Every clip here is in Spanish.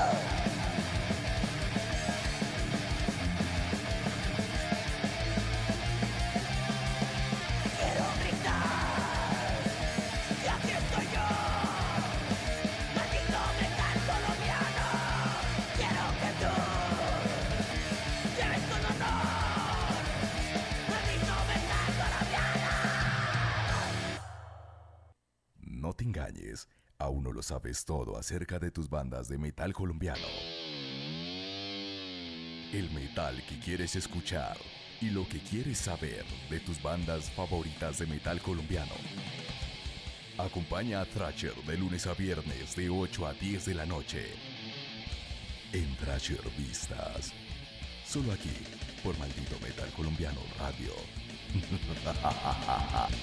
Oh. Sabes todo acerca de tus bandas de metal colombiano. El metal que quieres escuchar y lo que quieres saber de tus bandas favoritas de metal colombiano. Acompaña a Thrasher de lunes a viernes de 8 a 10 de la noche. En Thrasher Vistas. Solo aquí, por Maldito Metal Colombiano Radio.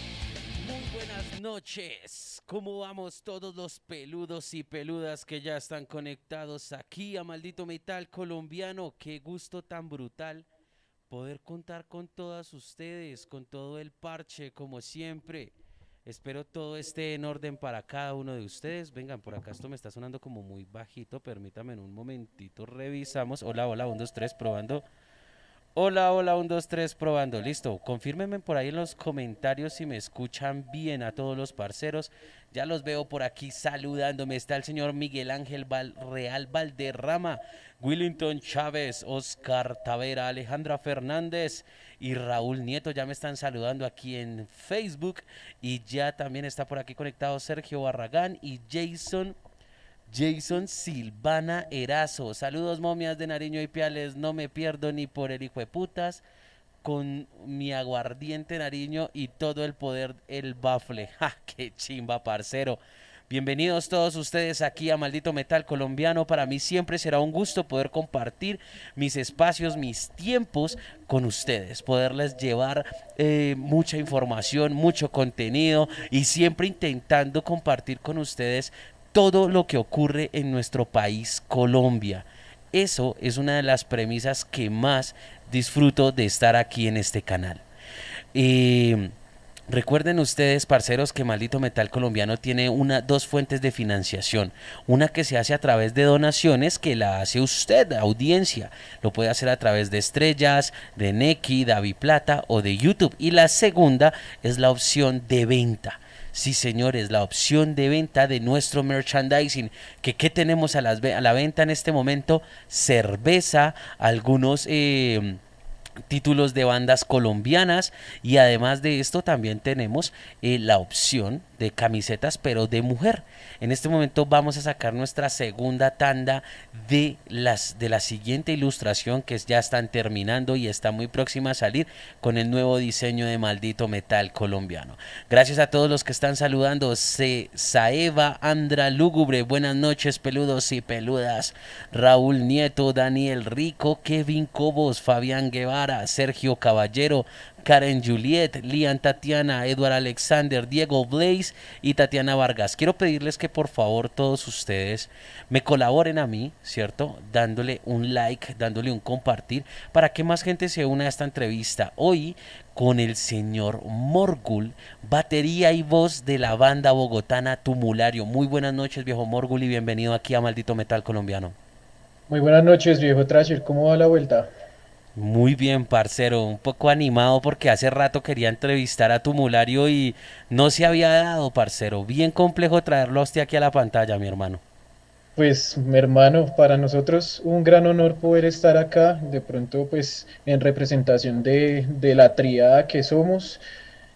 Muy buenas noches. ¿Cómo vamos todos los peludos y peludas que ya están conectados aquí a Maldito Metal Colombiano? Qué gusto tan brutal poder contar con todas ustedes, con todo el parche, como siempre. Espero todo esté en orden para cada uno de ustedes. Vengan, por acá esto me está sonando como muy bajito. Permítame en un momentito, revisamos. Hola, hola, 1, 2, 3, probando. Hola, hola, un, dos, tres, probando. Listo. Confírmenme por ahí en los comentarios si me escuchan bien a todos los parceros. Ya los veo por aquí saludándome. Está el señor Miguel Ángel Real Valderrama, Willington Chávez, Oscar Tavera, Alejandra Fernández y Raúl Nieto. Ya me están saludando aquí en Facebook. Y ya también está por aquí conectado Sergio Barragán y Jason Jason Silvana Erazo. Saludos, momias de Nariño y Piales. No me pierdo ni por el hijo de putas. Con mi aguardiente Nariño y todo el poder, el bafle. ¡Ja! ¡Qué chimba, parcero! Bienvenidos todos ustedes aquí a Maldito Metal Colombiano. Para mí siempre será un gusto poder compartir mis espacios, mis tiempos con ustedes, poderles llevar eh, mucha información, mucho contenido y siempre intentando compartir con ustedes todo lo que ocurre en nuestro país, Colombia. Eso es una de las premisas que más disfruto de estar aquí en este canal. Eh, recuerden ustedes, parceros, que Maldito Metal Colombiano tiene una, dos fuentes de financiación. Una que se hace a través de donaciones, que la hace usted, audiencia. Lo puede hacer a través de Estrellas, de Neki, Davi Plata o de YouTube. Y la segunda es la opción de venta. Sí, señores, la opción de venta de nuestro merchandising. Que, ¿Qué tenemos a, a la venta en este momento? Cerveza, algunos... Eh, títulos de bandas colombianas y además de esto también tenemos eh, la opción de camisetas pero de mujer. En este momento vamos a sacar nuestra segunda tanda de las de la siguiente ilustración que ya están terminando y está muy próxima a salir con el nuevo diseño de maldito metal colombiano. Gracias a todos los que están saludando. Se Saeva Andra Lúgubre, buenas noches peludos y peludas. Raúl Nieto, Daniel Rico, Kevin Cobos, Fabián Guevara, Sergio Caballero, Karen Juliet, Lian Tatiana, Edward Alexander, Diego Blaze y Tatiana Vargas. Quiero pedirles que por favor todos ustedes me colaboren a mí, ¿cierto? Dándole un like, dándole un compartir para que más gente se una a esta entrevista. Hoy con el señor Morgul, batería y voz de la banda bogotana Tumulario. Muy buenas noches, viejo Morgul, y bienvenido aquí a Maldito Metal Colombiano. Muy buenas noches, viejo Trasher. ¿Cómo va la vuelta? Muy bien, parcero, un poco animado porque hace rato quería entrevistar a Tumulario y no se había dado, parcero. Bien complejo traerlo hasta aquí a la pantalla, mi hermano. Pues, mi hermano, para nosotros un gran honor poder estar acá, de pronto, pues, en representación de, de la triada que somos.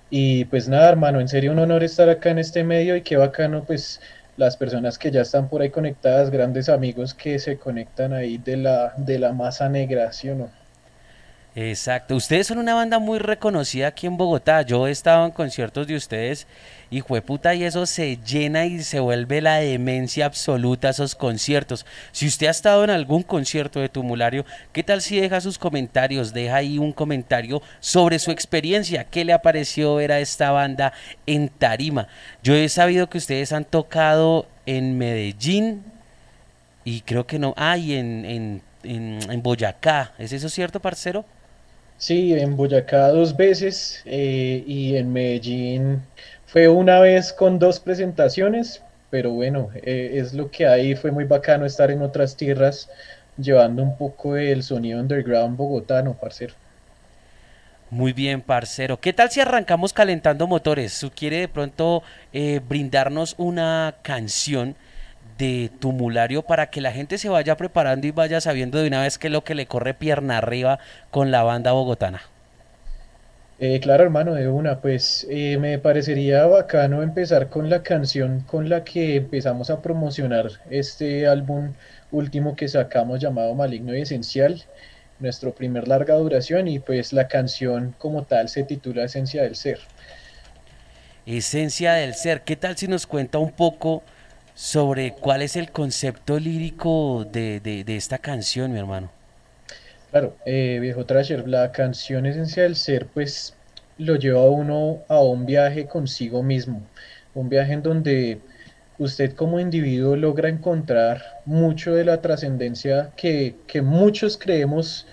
Y pues nada, hermano, en serio un honor estar acá en este medio y qué bacano, pues, las personas que ya están por ahí conectadas, grandes amigos que se conectan ahí de la, de la masa negra, ¿sí o no? Exacto. Ustedes son una banda muy reconocida aquí en Bogotá. Yo he estado en conciertos de ustedes y puta y eso se llena y se vuelve la demencia absoluta esos conciertos. Si usted ha estado en algún concierto de Tumulario, ¿qué tal si deja sus comentarios? Deja ahí un comentario sobre su experiencia. ¿Qué le ha parecido ver a esta banda en Tarima? Yo he sabido que ustedes han tocado en Medellín y creo que no. Ah, y en, en, en, en Boyacá. ¿Es eso cierto, parcero? Sí, en Boyacá dos veces eh, y en Medellín fue una vez con dos presentaciones, pero bueno, eh, es lo que hay, fue muy bacano estar en otras tierras llevando un poco el sonido underground bogotano, parcero. Muy bien, parcero. ¿Qué tal si arrancamos calentando motores? ¿Quiere de pronto eh, brindarnos una canción? De tumulario para que la gente se vaya preparando y vaya sabiendo de una vez qué es lo que le corre pierna arriba con la banda bogotana. Eh, claro, hermano, de una, pues eh, me parecería bacano empezar con la canción con la que empezamos a promocionar este álbum último que sacamos llamado Maligno y Esencial, nuestro primer larga duración y pues la canción como tal se titula Esencia del Ser. Esencia del Ser, ¿qué tal si nos cuenta un poco sobre cuál es el concepto lírico de, de, esta canción, mi hermano. Claro, eh, viejo Trasher, la canción Esencia del Ser, pues lo lleva a uno a un viaje consigo mismo, un viaje en donde usted como individuo logra encontrar mucho de la trascendencia que, que, muchos creemos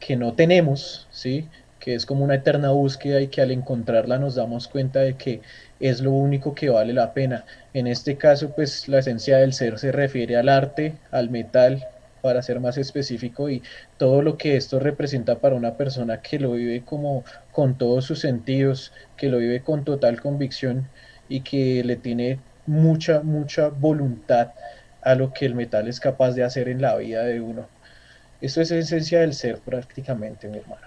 que no tenemos, ¿sí? que es como una eterna búsqueda y que al encontrarla nos damos cuenta de que es lo único que vale la pena. En este caso, pues la esencia del ser se refiere al arte, al metal, para ser más específico, y todo lo que esto representa para una persona que lo vive como con todos sus sentidos, que lo vive con total convicción y que le tiene mucha, mucha voluntad a lo que el metal es capaz de hacer en la vida de uno. Esto es esencia del ser prácticamente, mi hermano.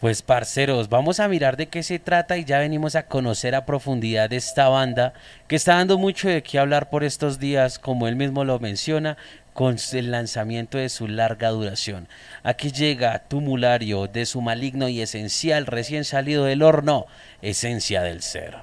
Pues parceros, vamos a mirar de qué se trata y ya venimos a conocer a profundidad esta banda que está dando mucho de qué hablar por estos días, como él mismo lo menciona, con el lanzamiento de su larga duración. Aquí llega Tumulario de su maligno y esencial recién salido del horno, esencia del ser.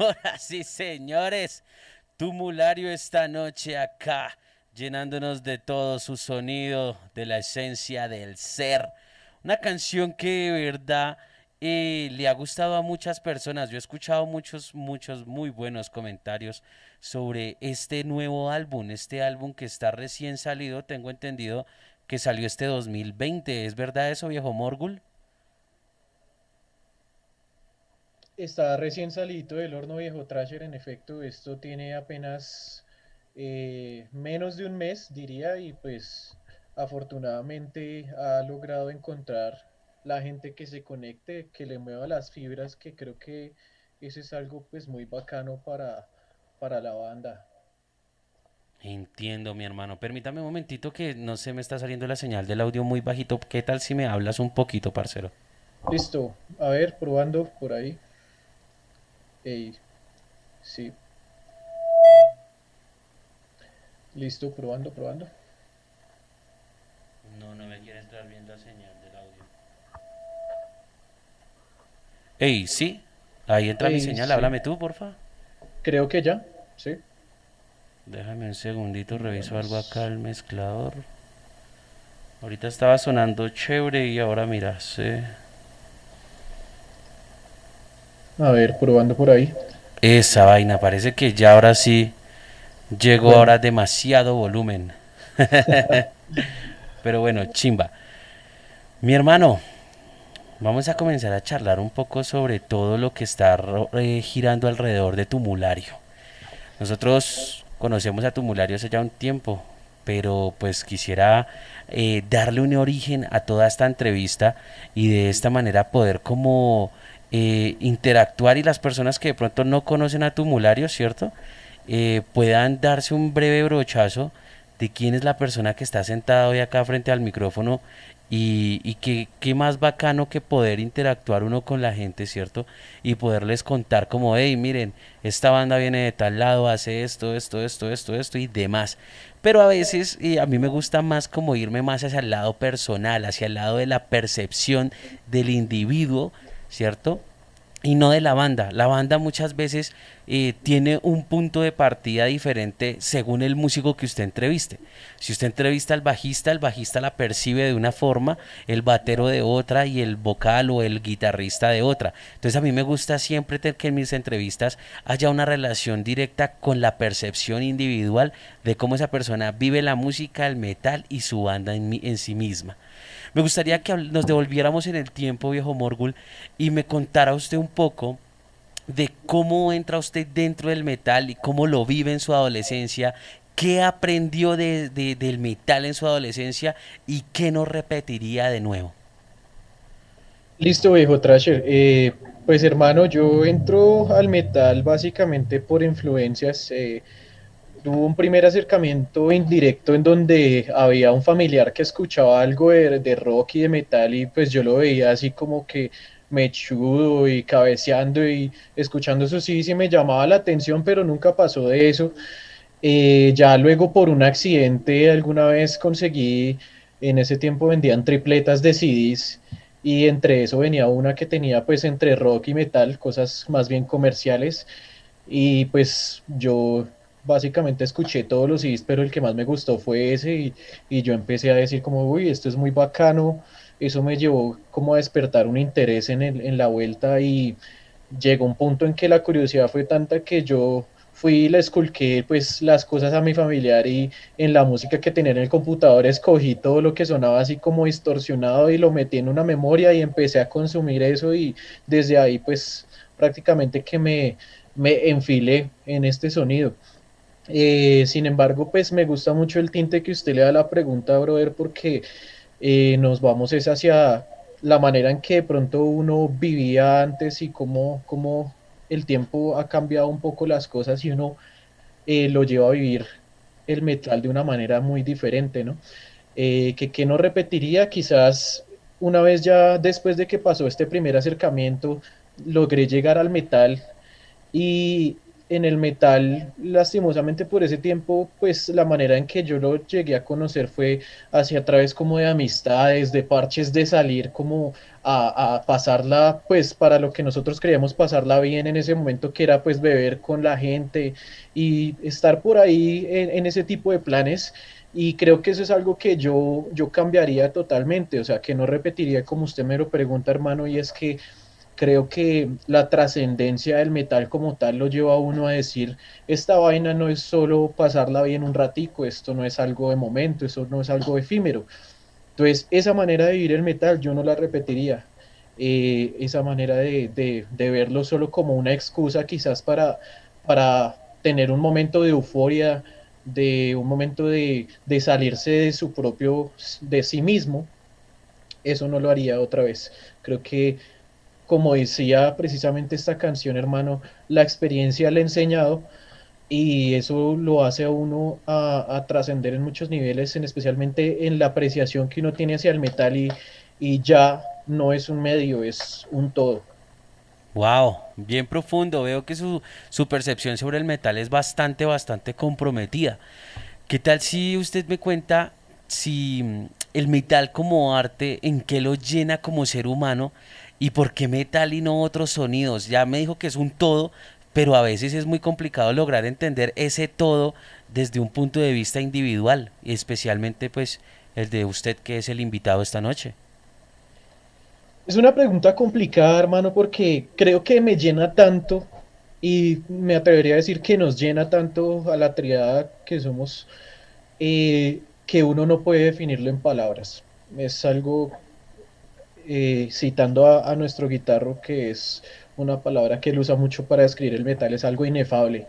Señoras y señores, Tumulario esta noche acá, llenándonos de todo su sonido, de la esencia del ser. Una canción que de verdad eh, le ha gustado a muchas personas. Yo he escuchado muchos, muchos muy buenos comentarios sobre este nuevo álbum, este álbum que está recién salido, tengo entendido que salió este 2020. ¿Es verdad eso, viejo Morgul? Está recién salido del horno viejo Trasher, en efecto, esto tiene apenas eh, menos de un mes, diría, y pues afortunadamente ha logrado encontrar la gente que se conecte, que le mueva las fibras, que creo que eso es algo pues muy bacano para, para la banda. Entiendo, mi hermano. Permítame un momentito que no se me está saliendo la señal del audio muy bajito. ¿Qué tal si me hablas un poquito, parcero? Listo. A ver, probando por ahí. Ey, sí. Listo, probando, probando. No, no me quiere entrar bien la señal del audio. Ey, sí. Ahí entra mi señal. sí. Háblame tú, porfa. Creo que ya, sí. Déjame un segundito, reviso algo acá el mezclador. Ahorita estaba sonando chévere y ahora mira, se... A ver, probando por ahí. Esa vaina, parece que ya ahora sí llegó Bueno. ahora demasiado volumen. Pero bueno, chimba. Mi hermano, vamos a comenzar a charlar un poco sobre todo lo que está eh, girando alrededor de Tumulario. Nosotros conocemos a Tumulario hace ya un tiempo, pero pues quisiera eh, darle un origen a toda esta entrevista y de esta manera poder como eh, interactuar y las personas que de pronto no conocen a Tumulario, ¿cierto? Eh, puedan darse un breve brochazo de quién es la persona que está sentada hoy acá frente al micrófono y, y que qué más bacano que poder interactuar uno con la gente, ¿cierto? Y poderles contar como, hey, miren, esta banda viene de tal lado, hace esto, esto, esto, esto, esto y demás. Pero a veces y a mí me gusta más como irme más hacia el lado personal, hacia el lado de la percepción del individuo, ¿cierto? y no de la banda. La banda muchas veces eh, tiene un punto de partida diferente según el músico que usted entreviste. Si usted entrevista al bajista, el bajista la percibe de una forma, el batero de otra y el vocal o el guitarrista de otra. Entonces a mí me gusta siempre tener que en mis entrevistas haya una relación directa con la percepción individual de cómo esa persona vive la música, el metal y su banda en, en sí misma. Me gustaría que nos devolviéramos en el tiempo, viejo Morgul, y me contara usted un poco de cómo entra usted dentro del metal y cómo lo vive en su adolescencia, qué aprendió de- de- del metal en su adolescencia y qué no repetiría de nuevo. Listo, viejo Trasher. Eh, pues hermano, yo entro al metal básicamente por influencias. eh, tuve un primer acercamiento indirecto en donde había un familiar que escuchaba algo de, de rock y de metal y pues yo lo veía así como que mechudo y cabeceando y escuchando eso sí, sí me llamaba la atención, pero nunca pasó de eso. Eh, ya luego por un accidente alguna vez conseguí, en ese tiempo vendían tripletas de CDs y entre eso venía una que tenía pues entre rock y metal, cosas más bien comerciales y pues yo básicamente escuché todos los CDs, pero el que más me gustó fue ese y, y yo empecé a decir como, uy, esto es muy bacano, eso me llevó como a despertar un interés en, el- en la vuelta y llegó un punto en que la curiosidad fue tanta que yo fui y le esculqué pues las cosas a mi familiar y en la música que tenía en el computador escogí todo lo que sonaba así como distorsionado y lo metí en una memoria y empecé a consumir eso y desde ahí pues prácticamente que me, me enfilé en este sonido. Eh, sin embargo, pues me gusta mucho el tinte que usted le da a la pregunta, brother, porque eh, nos vamos es hacia la manera en que de pronto uno vivía antes y cómo, cómo el tiempo ha cambiado un poco las cosas y uno eh, lo lleva a vivir el metal de una manera muy diferente, ¿no? Que, que no repetiría, quizás una vez ya después de que pasó este primer acercamiento, logré llegar al metal y en el metal, lastimosamente por ese tiempo, pues la manera en que yo lo llegué a conocer fue hacia a través como de amistades, de parches, de salir como a, pasarla, pues para lo que nosotros creíamos pasarla bien en ese momento, que era pues beber con la gente y estar por ahí en, en ese tipo de planes. Y creo que eso es algo que yo, yo cambiaría totalmente, o sea, que no repetiría como usted me lo pregunta, hermano, y es que creo que la trascendencia del metal como tal lo lleva a uno a decir, esta vaina no es solo pasarla bien un ratico, esto no es algo de momento, eso no es algo efímero. Entonces, esa manera de vivir el metal yo no la repetiría. eh, esa manera de, verlo solo como una excusa quizás para, para tener un momento de euforia, de un momento de, de salirse de su propio, de sí mismo, eso no lo haría otra vez. Creo que, como decía precisamente esta canción, hermano, la experiencia le ha enseñado y eso lo hace a uno a, trascender en muchos niveles, en, especialmente en la apreciación que uno tiene hacia el metal y, y ya no es un medio, es un todo. Wow, bien profundo. Veo que su, su, percepción sobre el metal es bastante, bastante comprometida. ¿Qué tal si usted me cuenta si el metal como arte, en qué lo llena como ser humano y por qué metal y no otros sonidos? Ya me dijo que es un todo, pero a veces es muy complicado lograr entender ese todo desde un punto de vista individual, y especialmente pues el de usted que es el invitado esta noche. Es una pregunta complicada, hermano, porque creo que me llena tanto y me atrevería a decir que nos llena tanto a la triada que somos, eh, que uno no puede definirlo en palabras. Es algo, eh, citando a, nuestro guitarro, que es una palabra que él usa mucho para describir el metal, es algo inefable.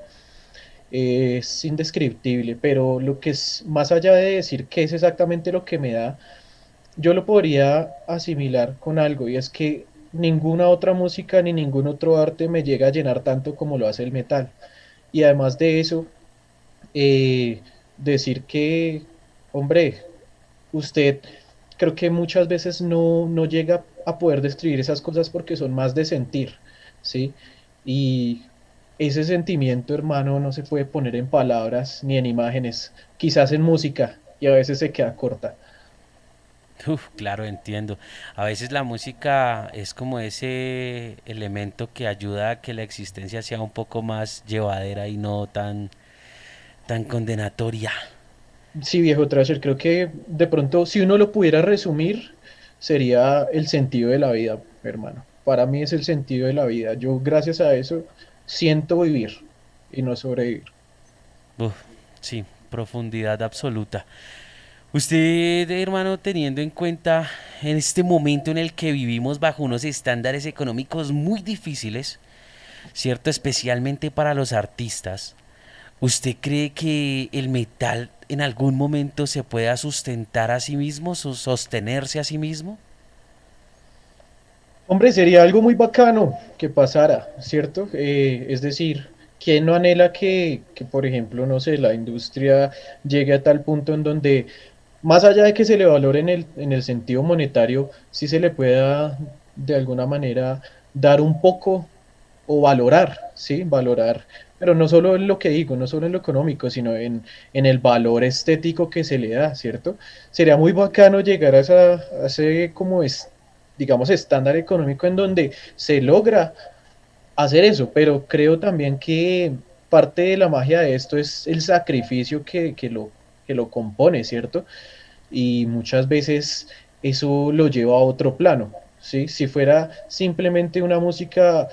es indescriptible, pero lo que es más allá de decir qué es exactamente lo que me da, yo lo podría asimilar con algo y es que ninguna otra música ni ningún otro arte me llega a llenar tanto como lo hace el metal. Y además de eso, eh, decir que, hombre, usted creo que muchas veces no, no llega a poder describir esas cosas porque son más de sentir, ¿sí? Y ese sentimiento, hermano, no se puede poner en palabras ni en imágenes, quizás en música, y a veces se queda corta. Uf, claro, entiendo. A veces la música es como ese elemento que ayuda a que la existencia sea un poco más llevadera y no tan, tan condenatoria. Sí, viejo Trasher, creo que de pronto, si uno lo pudiera resumir, sería el sentido de la vida, hermano. Para mí es el sentido de la vida. Yo, gracias a eso, siento vivir y no sobrevivir. Sí, profundidad absoluta. Usted, hermano, teniendo en cuenta en este momento en el que vivimos bajo unos estándares económicos muy difíciles, ¿cierto? Especialmente para los artistas, ¿usted cree que el metal en algún momento se pueda sustentar a sí mismo, sostenerse a sí mismo? Hombre, sería algo muy bacano que pasara, ¿cierto? Eh, es decir, ¿quién no anhela que, que, por ejemplo, no sé, la industria llegue a tal punto en donde más allá de que se le valore en el, en el sentido monetario, sí se le pueda de alguna manera dar un poco o valorar, ¿sí? Valorar, pero no solo en lo que digo, no solo en lo económico, sino en, el valor estético que se le da, ¿cierto? Sería muy bacano llegar a, esa, ese, como es, digamos, estándar económico en donde se logra hacer eso, pero creo también que parte de la magia de esto es el sacrificio que, que lo lo compone, ¿cierto? Y muchas veces eso lo lleva a otro plano, ¿sí? Si fuera simplemente una música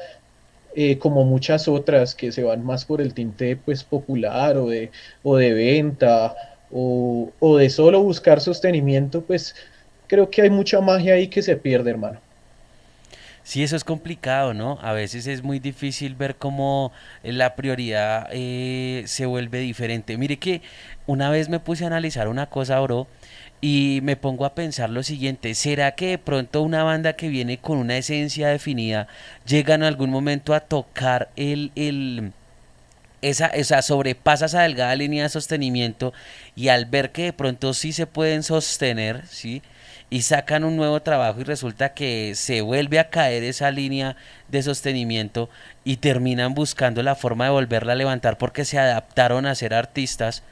eh, como muchas otras que se van más por el tinte pues popular o de, o de venta o, o de solo buscar sostenimiento, pues creo que hay mucha magia ahí que se pierde, hermano. Sí, eso es complicado, ¿no? A veces es muy difícil ver cómo la prioridad eh, se vuelve diferente. Mire que una vez me puse a analizar una cosa, bro, y me pongo a pensar lo siguiente, ¿será que de pronto una banda que viene con una esencia definida llega en algún momento a tocar el, el esa, esa sobrepasa esa delgada línea de sostenimiento y al ver que de pronto sí se pueden sostener, ¿sí? y sacan un nuevo trabajo y resulta que se vuelve a caer esa línea de sostenimiento y terminan buscando la forma de volverla a levantar porque se adaptaron a ser artistas,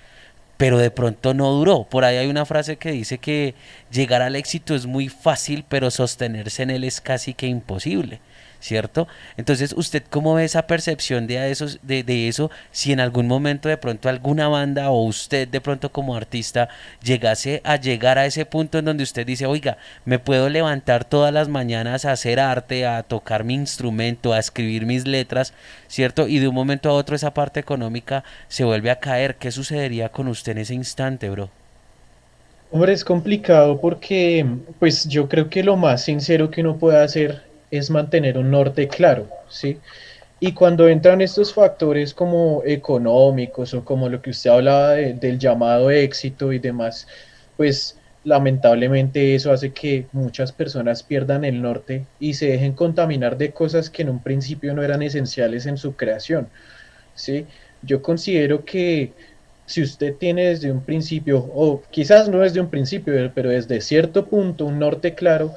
pero de pronto no duró. Por ahí hay una frase que dice que llegar al éxito es muy fácil, pero sostenerse en él es casi que imposible. ¿Cierto? Entonces, ¿usted cómo ve esa percepción de, esos, de, de, eso? Si en algún momento de pronto alguna banda o usted de pronto como artista llegase a llegar a ese punto en donde usted dice, oiga, me puedo levantar todas las mañanas a hacer arte, a tocar mi instrumento, a escribir mis letras, ¿cierto? Y de un momento a otro esa parte económica se vuelve a caer. ¿Qué sucedería con usted en ese instante, bro? Hombre, es complicado porque pues yo creo que lo más sincero que uno puede hacer es mantener un norte claro, ¿sí? Y cuando entran estos factores como económicos o como lo que usted hablaba del llamado éxito y demás, pues lamentablemente eso hace que muchas personas pierdan el norte y se dejen contaminar de cosas que en un principio no eran esenciales en su creación. ¿sí? Yo considero que si usted tiene desde un principio, o quizás no desde un principio, pero desde cierto punto un norte claro,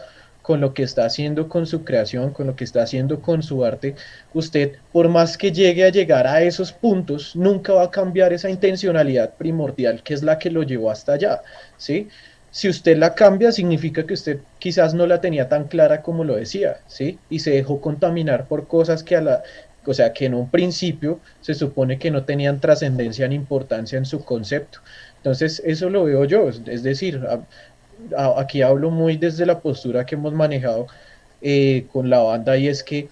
con lo que está haciendo con su creación, con lo que está haciendo con su arte, usted, por más que llegue a llegar a esos puntos, nunca va a cambiar esa intencionalidad primordial que es la que lo llevó hasta allá, ¿sí? Si usted la cambia, significa que usted quizás no la tenía tan clara como lo decía, ¿sí? Y se dejó contaminar por cosas que a la, o sea, que en un principio se supone que no tenían trascendencia ni importancia en su concepto. Entonces, eso lo veo yo, es decir, aquí hablo muy desde la postura que hemos manejado eh, con la banda y es que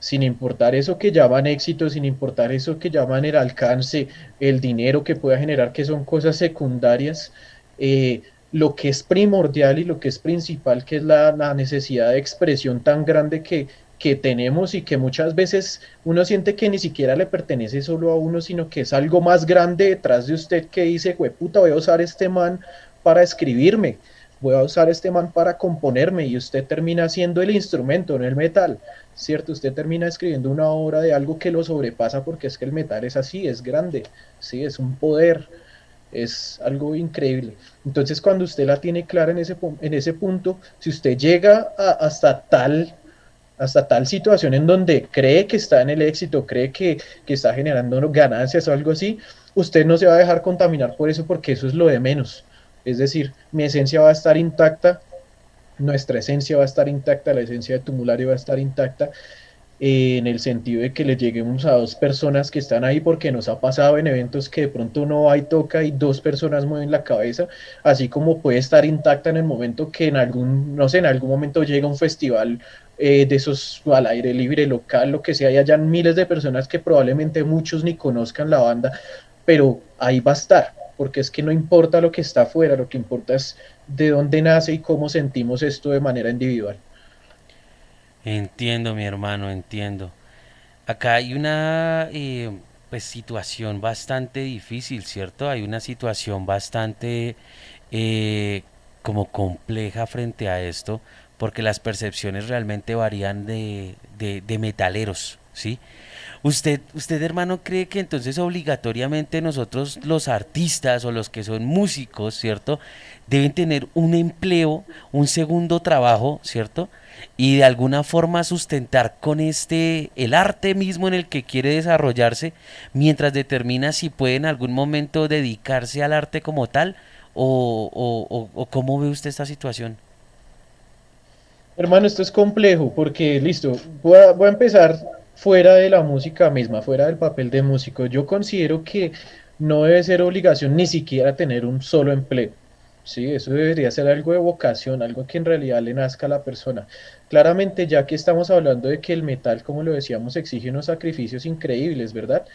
sin importar eso que llaman éxito, sin importar eso que llaman el alcance, el dinero que pueda generar, que son cosas secundarias, eh, lo que es primordial y lo que es principal, que es la, necesidad de expresión tan grande que, que tenemos y que muchas veces uno siente que ni siquiera le pertenece solo a uno, sino que es algo más grande detrás de usted que dice, puta, voy a usar este man para escribirme voy a usar este man para componerme y usted termina siendo el instrumento, no el metal, ¿cierto? Usted termina escribiendo una obra de algo que lo sobrepasa porque es que el metal es así, es grande, ¿sí? Es un poder, es algo increíble. Entonces cuando usted la tiene clara en ese, en ese punto, si usted llega hasta tal hasta tal situación en donde cree que está en el éxito, cree que, que está generando ganancias o algo así, usted no se va a dejar contaminar por eso porque eso es lo de menos es decir, mi esencia va a estar intacta, nuestra esencia va a estar intacta, la esencia de Tumulario va a estar intacta, en el sentido de que le lleguemos a dos personas que están ahí porque nos ha pasado en eventos que de pronto uno va y toca y dos personas mueven la cabeza, así como puede estar intacta en el momento que en algún, no sé, en algún momento llega un festival eh, de esos al aire libre, local, lo que sea, y hayan miles de personas que probablemente muchos ni conozcan la banda, pero ahí va a estar, porque es que no importa lo que está afuera, lo que importa es de dónde nace y cómo sentimos esto de manera individual. Entiendo, mi hermano, entiendo. Acá hay una eh, pues, situación bastante difícil, ¿cierto? Hay una situación bastante eh, como compleja frente a esto, porque las percepciones realmente varían de, de, de metaleros, ¿sí? ¿Usted, usted, hermano, cree que entonces obligatoriamente nosotros los artistas o los que son músicos, ¿cierto? Deben tener un empleo, un segundo trabajo, ¿cierto? Y de alguna forma sustentar con este, el arte mismo en el que quiere desarrollarse, mientras determina si puede en algún momento dedicarse al arte como tal, o, o, o cómo ve usted esta situación. Hermano, esto es complejo porque, listo, voy a, voy a empezar fuera de la música misma, fuera del papel de músico. Yo considero que no debe ser obligación ni siquiera tener un solo empleo. Sí, eso debería ser algo de vocación, algo que en realidad le nazca a la persona. Claramente, ya que estamos hablando de que el metal, como lo decíamos, exige unos sacrificios increíbles, ¿verdad?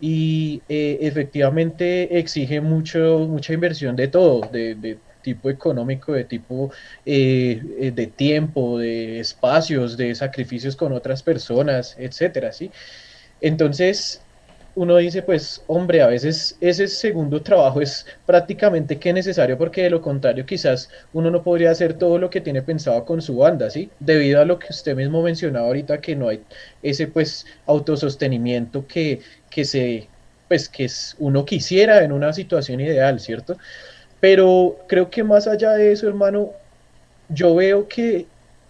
Y eh, efectivamente exige mucho, mucha inversión de todo, de, de tipo económico, de tipo eh, eh, de tiempo, de espacios, de sacrificios con otras personas, etcétera, ¿sí? Entonces, uno dice, pues, hombre, a veces ese segundo trabajo es prácticamente que necesario porque de lo contrario quizás uno no podría hacer todo lo que tiene pensado con su banda, ¿sí? Debido a lo que usted mismo mencionaba ahorita, que no hay ese, pues, autosostenimiento que, que se, pues, que uno quisiera en una situación ideal, ¿cierto? Pero creo que más allá de eso, hermano, yo veo que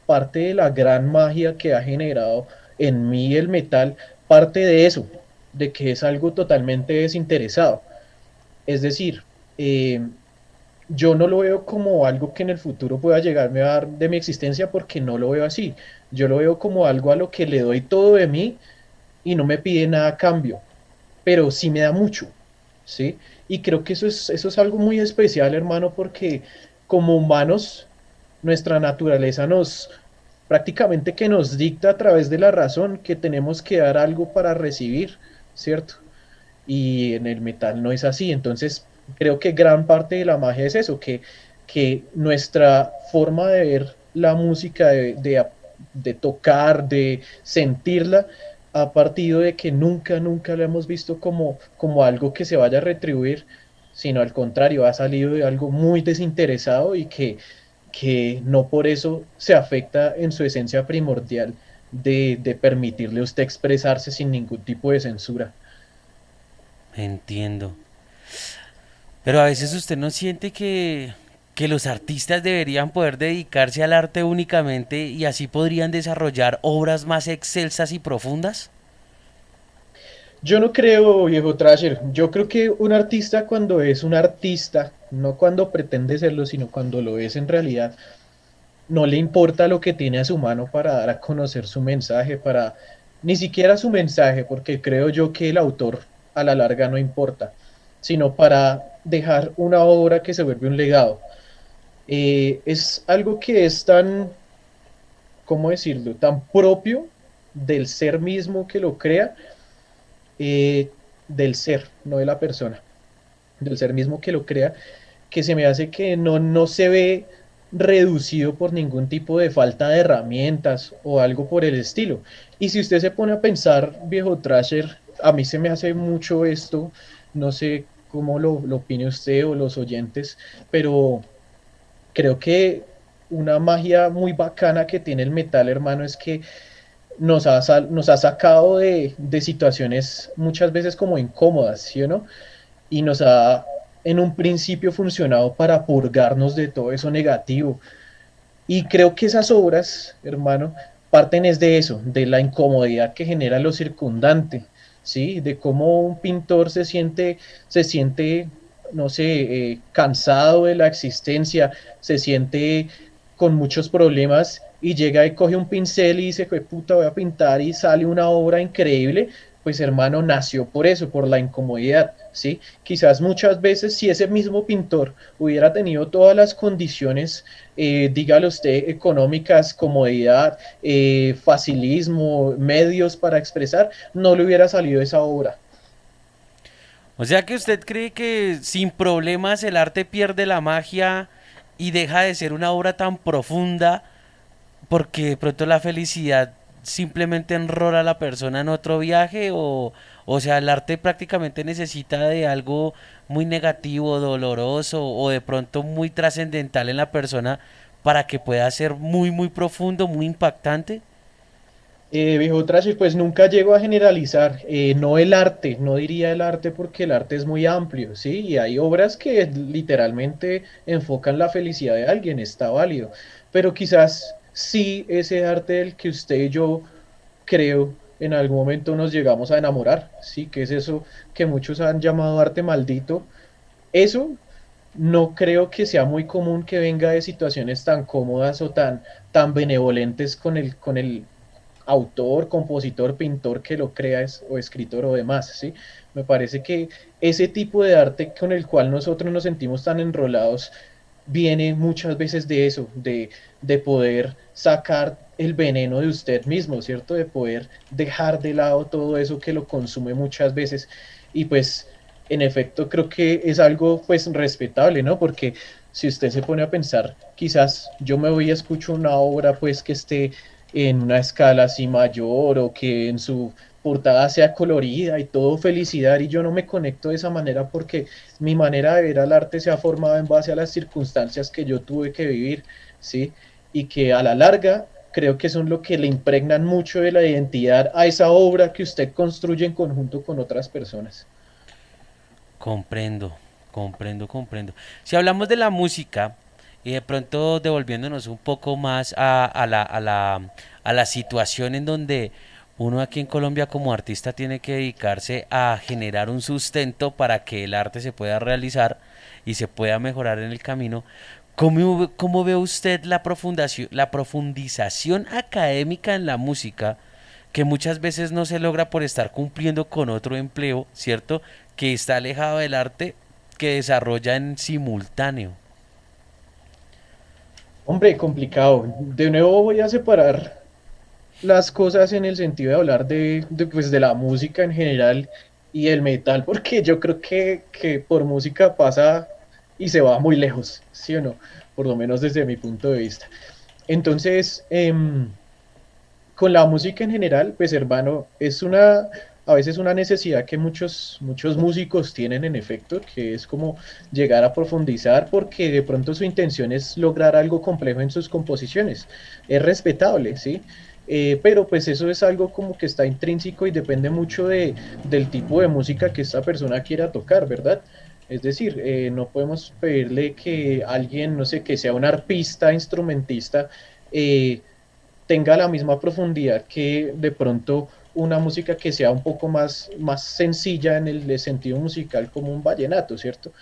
parte de la gran magia que ha generado en mí el metal, parte de eso, de que es algo totalmente desinteresado. Es decir, eh, yo no lo veo como algo que en el futuro pueda llegarme a dar de mi existencia porque no lo veo así. Yo lo veo como algo a lo que le doy todo de mí y no me pide nada a cambio, pero sí me da mucho, ¿sí? Y creo que eso es, eso es algo muy especial, hermano, porque como humanos, nuestra naturaleza nos prácticamente que nos dicta a través de la razón que tenemos que dar algo para recibir, ¿cierto? Y en el metal no es así. Entonces, creo que gran parte de la magia es eso, que, que nuestra forma de ver la música, de, de tocar, de sentirla, a partido de que nunca, nunca lo hemos visto como, como algo que se vaya a retribuir, sino al contrario, ha salido de algo muy desinteresado y que, que no por eso se afecta en su esencia primordial de, de permitirle a usted expresarse sin ningún tipo de censura. Entiendo. Pero a veces usted no siente que, que los artistas deberían poder dedicarse al arte únicamente y así podrían desarrollar obras más excelsas y profundas? Yo no creo, viejo Trasher. Yo creo que un artista cuando es un artista, no cuando pretende serlo, sino cuando lo es en realidad, no le importa lo que tiene a su mano para dar a conocer su mensaje, para ni siquiera su mensaje, porque creo yo que el autor a la larga no importa, sino para dejar una obra que se vuelve un legado. Eh, es algo que es tan, ¿cómo decirlo?, tan propio del ser mismo que lo crea, eh, del ser, no de la persona, del ser mismo que lo crea, que se me hace que no, no se ve reducido por ningún tipo de falta de herramientas o algo por el estilo. Y si usted se pone a pensar, viejo Trasher, a mí se me hace mucho esto, no sé cómo lo, lo opine usted o los oyentes, pero creo que una magia muy bacana que tiene el metal, hermano, es que nos ha, nos ha sacado de, de, situaciones muchas veces como incómodas, ¿sí o no? Y nos ha en un principio funcionado para purgarnos de todo eso negativo. Y creo que esas obras, hermano, parten es de eso, de la incomodidad que genera lo circundante, ¿sí? De cómo un pintor se siente, se siente, no sé, eh, cansado de la existencia, se siente con muchos problemas y llega y coge un pincel y dice, puta, voy a pintar y sale una obra increíble, pues hermano, nació por eso, por la incomodidad, ¿sí? Quizás muchas veces si ese mismo pintor hubiera tenido todas las condiciones, eh, dígale usted, económicas, comodidad, eh, facilismo, medios para expresar, no le hubiera salido esa obra. O sea que usted cree que sin problemas el arte pierde la magia y deja de ser una obra tan profunda porque de pronto la felicidad simplemente enrola a la persona en otro viaje o, o sea, el arte prácticamente necesita de algo muy negativo, doloroso o de pronto muy trascendental en la persona para que pueda ser muy, muy profundo, muy impactante? Eh, viejo Trash, pues nunca llego a generalizar, eh, no el arte, no diría el arte porque el arte es muy amplio, ¿sí? Y hay obras que literalmente enfocan la felicidad de alguien, está válido, pero quizás sí ese arte del que usted y yo creo en algún momento nos llegamos a enamorar, sí, que es eso que muchos han llamado arte maldito. Eso no creo que sea muy común que venga de situaciones tan cómodas o tan, tan benevolentes con el, con el autor, compositor, pintor que lo crea o escritor o demás, ¿sí? Me parece que ese tipo de arte con el cual nosotros nos sentimos tan enrolados viene muchas veces de eso, de, de poder sacar el veneno de usted mismo, ¿cierto? De poder dejar de lado todo eso que lo consume muchas veces. Y pues, en efecto, creo que es algo pues respetable, ¿no? Porque si usted se pone a pensar, quizás yo me voy a escuchar una obra pues que esté en una escala así mayor o que en su portada sea colorida y todo felicidad y yo no me conecto de esa manera porque mi manera de ver al arte se ha formado en base a las circunstancias que yo tuve que vivir, ¿sí? Y que a la larga creo que son lo que le impregnan mucho de la identidad a esa obra que usted construye en conjunto con otras personas. Comprendo, comprendo, comprendo. Si hablamos de la música, y de pronto devolviéndonos un poco más a, la, situación en donde uno aquí en Colombia como artista tiene que dedicarse a generar un sustento para que el arte se pueda realizar y se pueda mejorar en el camino. ¿Cómo, ve usted la, la profundización académica en la música que muchas veces no se logra por estar cumpliendo con otro empleo, ¿cierto? Que está alejado del arte que desarrolla en simultáneo. Hombre, complicado. De nuevo voy a separar las cosas en el sentido de hablar de, pues, de la música en general y el metal, porque yo creo que, que, por música pasa y se va muy lejos, ¿sí o no? Por lo menos desde mi punto de vista. Entonces, eh, con la música en general, pues hermano, es una, a veces una necesidad que muchos, muchos músicos tienen en efecto, que es como llegar a profundizar porque de pronto su intención es lograr algo complejo en sus composiciones. Es respetable, ¿sí? Eh, pero pues eso es algo como que está intrínseco y depende mucho de, del tipo de música que esta persona quiera tocar, ¿verdad? Es decir, eh, no podemos pedirle que alguien, no sé, que sea un arpista, instrumentista, eh, tenga la misma profundidad que de pronto una música que sea un poco más, más sencilla en el sentido musical como un vallenato, ¿cierto?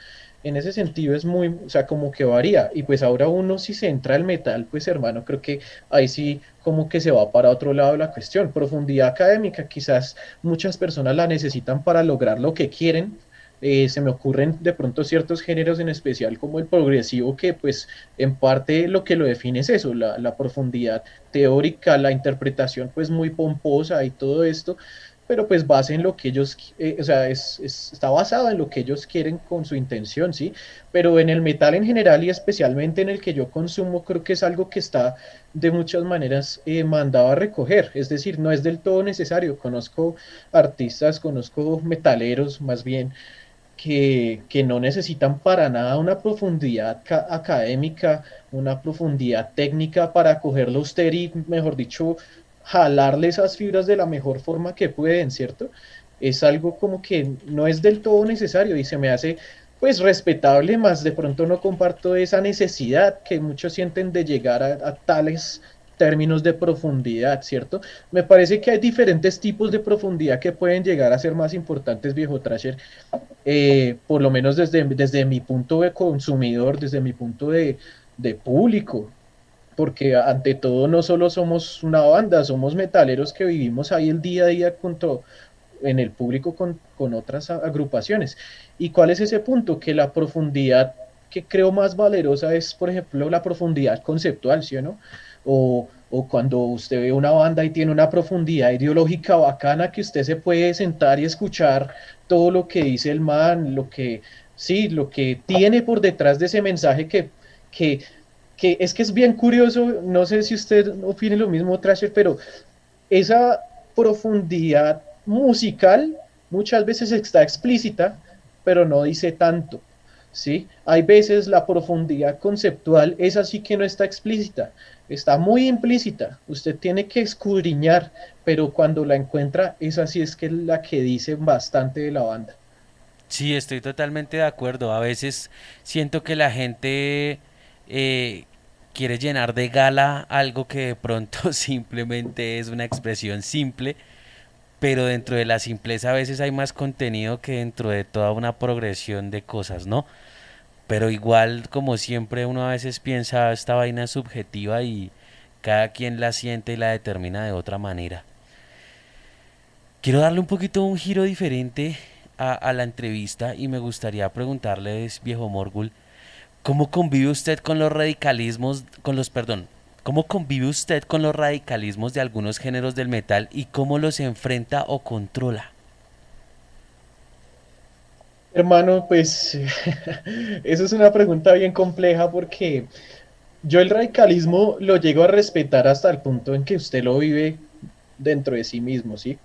En ese sentido es muy, o sea, como que varía. Y pues ahora uno si se entra al metal, pues hermano, creo que ahí sí como que se va para otro lado la cuestión. Profundidad académica, quizás muchas personas la necesitan para lograr lo que quieren, eh, se me ocurren de pronto ciertos géneros en especial como el progresivo que pues en parte lo que lo define es eso, la, profundidad teórica, la interpretación pues muy pomposa y todo esto, pero pues base en lo que ellos, eh, o sea, es, está basado en lo que ellos quieren con su intención, ¿sí? Pero en el metal en general y especialmente en el que yo consumo, creo que es algo que está de muchas maneras eh, mandado a recoger, es decir, no es del todo necesario. Conozco artistas, conozco metaleros más bien, que, no necesitan para nada una profundidad académica, una profundidad técnica para cogerlo usted y, mejor dicho, jalarle esas fibras de la mejor forma que pueden, ¿cierto? Es algo como que no es del todo necesario y se me hace pues respetable, más de pronto no comparto esa necesidad que muchos sienten de llegar a tales términos de profundidad, ¿cierto? Me parece que hay diferentes tipos de profundidad que pueden llegar a ser más importantes, viejo Trasher, eh, por lo menos desde, desde mi punto de consumidor, desde mi punto de, público, porque ante todo no solo somos una banda, somos metaleros que vivimos ahí el día a día en el público con, con otras agrupaciones. ¿Y cuál es ese punto? Que la profundidad que creo más valerosa es, por ejemplo, la profundidad conceptual, ¿sí o no? o, cuando usted ve una banda y tiene una profundidad ideológica bacana que usted se puede sentar y escuchar todo lo que dice el man, lo que, sí, lo que tiene por detrás de ese mensaje que, que, que es que es bien curioso, no sé si usted opine lo mismo, Trasher, pero esa profundidad musical muchas veces está explícita, pero no dice tanto. ¿sí? Hay veces la profundidad conceptual es así que no está explícita, está muy implícita. Usted tiene que escudriñar, pero cuando la encuentra, es así es que es la que dice bastante de la banda. Sí, estoy totalmente de acuerdo. A veces siento que la gente eh, quiere llenar de gala algo que de pronto simplemente es una expresión simple, pero dentro de la simpleza a veces hay más contenido que dentro de toda una progresión de cosas, ¿no? Pero igual, como siempre, uno a veces piensa esta vaina subjetiva y cada quien la siente y la determina de otra manera. Quiero darle un poquito un giro diferente a, la entrevista y me gustaría preguntarles, viejo Morgul, ¿cómo convive usted con los radicalismos, con los, perdón, cómo convive usted con los radicalismos de algunos géneros del metal y cómo los enfrenta o controla? Hermano, pues eso es una pregunta bien compleja porque yo el radicalismo lo llego a respetar hasta el punto en que usted lo vive dentro de sí mismo, ¿sí?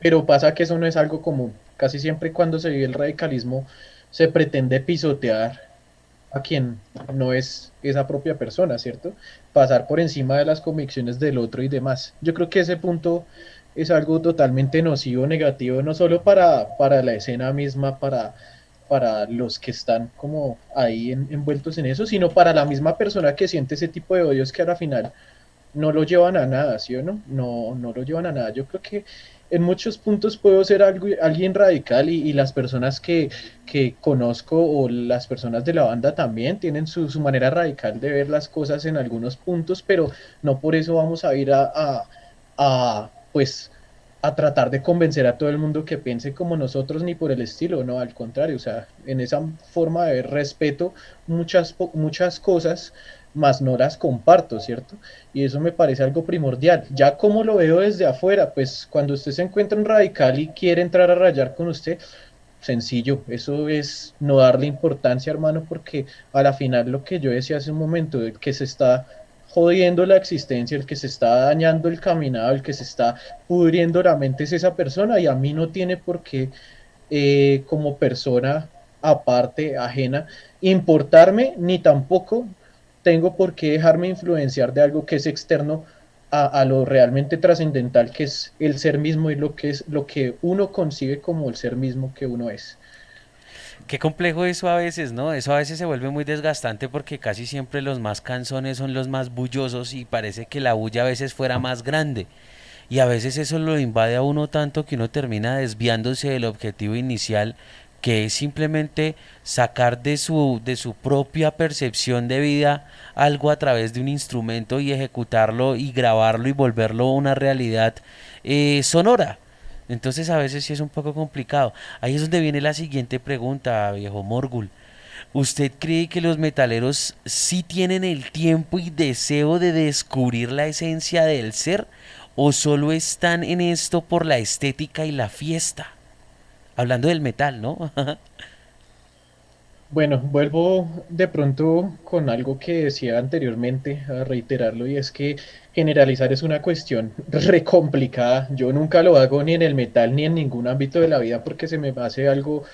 Pero pasa que eso no es algo común. Casi siempre cuando se vive el radicalismo se pretende pisotear a quien no es esa propia persona, ¿cierto? Pasar por encima de las convicciones del otro y demás. Yo creo que ese punto es algo totalmente nocivo, negativo, no solo para, para la escena misma, para, para los que están como ahí envueltos en eso, sino para la misma persona que siente ese tipo de odios que a la final no lo llevan a nada, ¿sí o no? No, no lo llevan a nada. Yo creo que en muchos puntos puedo ser algo, alguien radical y, las personas que, que, conozco o las personas de la banda también tienen su, su, manera radical de ver las cosas en algunos puntos, pero no por eso vamos a ir a, a pues a tratar de convencer a todo el mundo que piense como nosotros ni por el estilo, no, al contrario, o sea, en esa forma de ver respeto muchas, muchas cosas, más no las comparto, ¿cierto? Y eso me parece algo primordial. Ya como lo veo desde afuera, pues cuando usted se encuentra un radical y quiere entrar a rayar con usted, sencillo, eso es no darle importancia, hermano, porque a la final lo que yo decía hace un momento, que se está jodiendo la existencia, el que se está dañando el caminado, el que se está pudriendo la mente es esa persona y a mí no tiene por qué eh, como persona aparte, ajena, importarme, ni tampoco tengo por qué dejarme influenciar de algo que es externo a, lo realmente trascendental que es el ser mismo y lo que es lo que uno concibe como el ser mismo que uno es. Qué complejo eso a veces, ¿no? Eso a veces se vuelve muy desgastante porque casi siempre los más canzones son los más bullosos y parece que la bulla a veces fuera más grande. Y a veces eso lo invade a uno tanto que uno termina desviándose del objetivo inicial que es simplemente sacar de su, de su propia percepción de vida algo a través de un instrumento y ejecutarlo y grabarlo y volverlo una realidad eh, sonora. Entonces a veces sí es un poco complicado. Ahí es donde viene la siguiente pregunta, viejo Morgul. ¿Usted cree que los metaleros sí tienen el tiempo y deseo de descubrir la esencia del ser o solo están en esto por la estética y la fiesta? Hablando del metal, ¿no? Bueno, vuelvo de pronto con algo que decía anteriormente a reiterarlo y es que generalizar es una cuestión re complicada. Yo nunca lo hago ni en el metal ni en ningún ámbito de la vida porque se me hace algo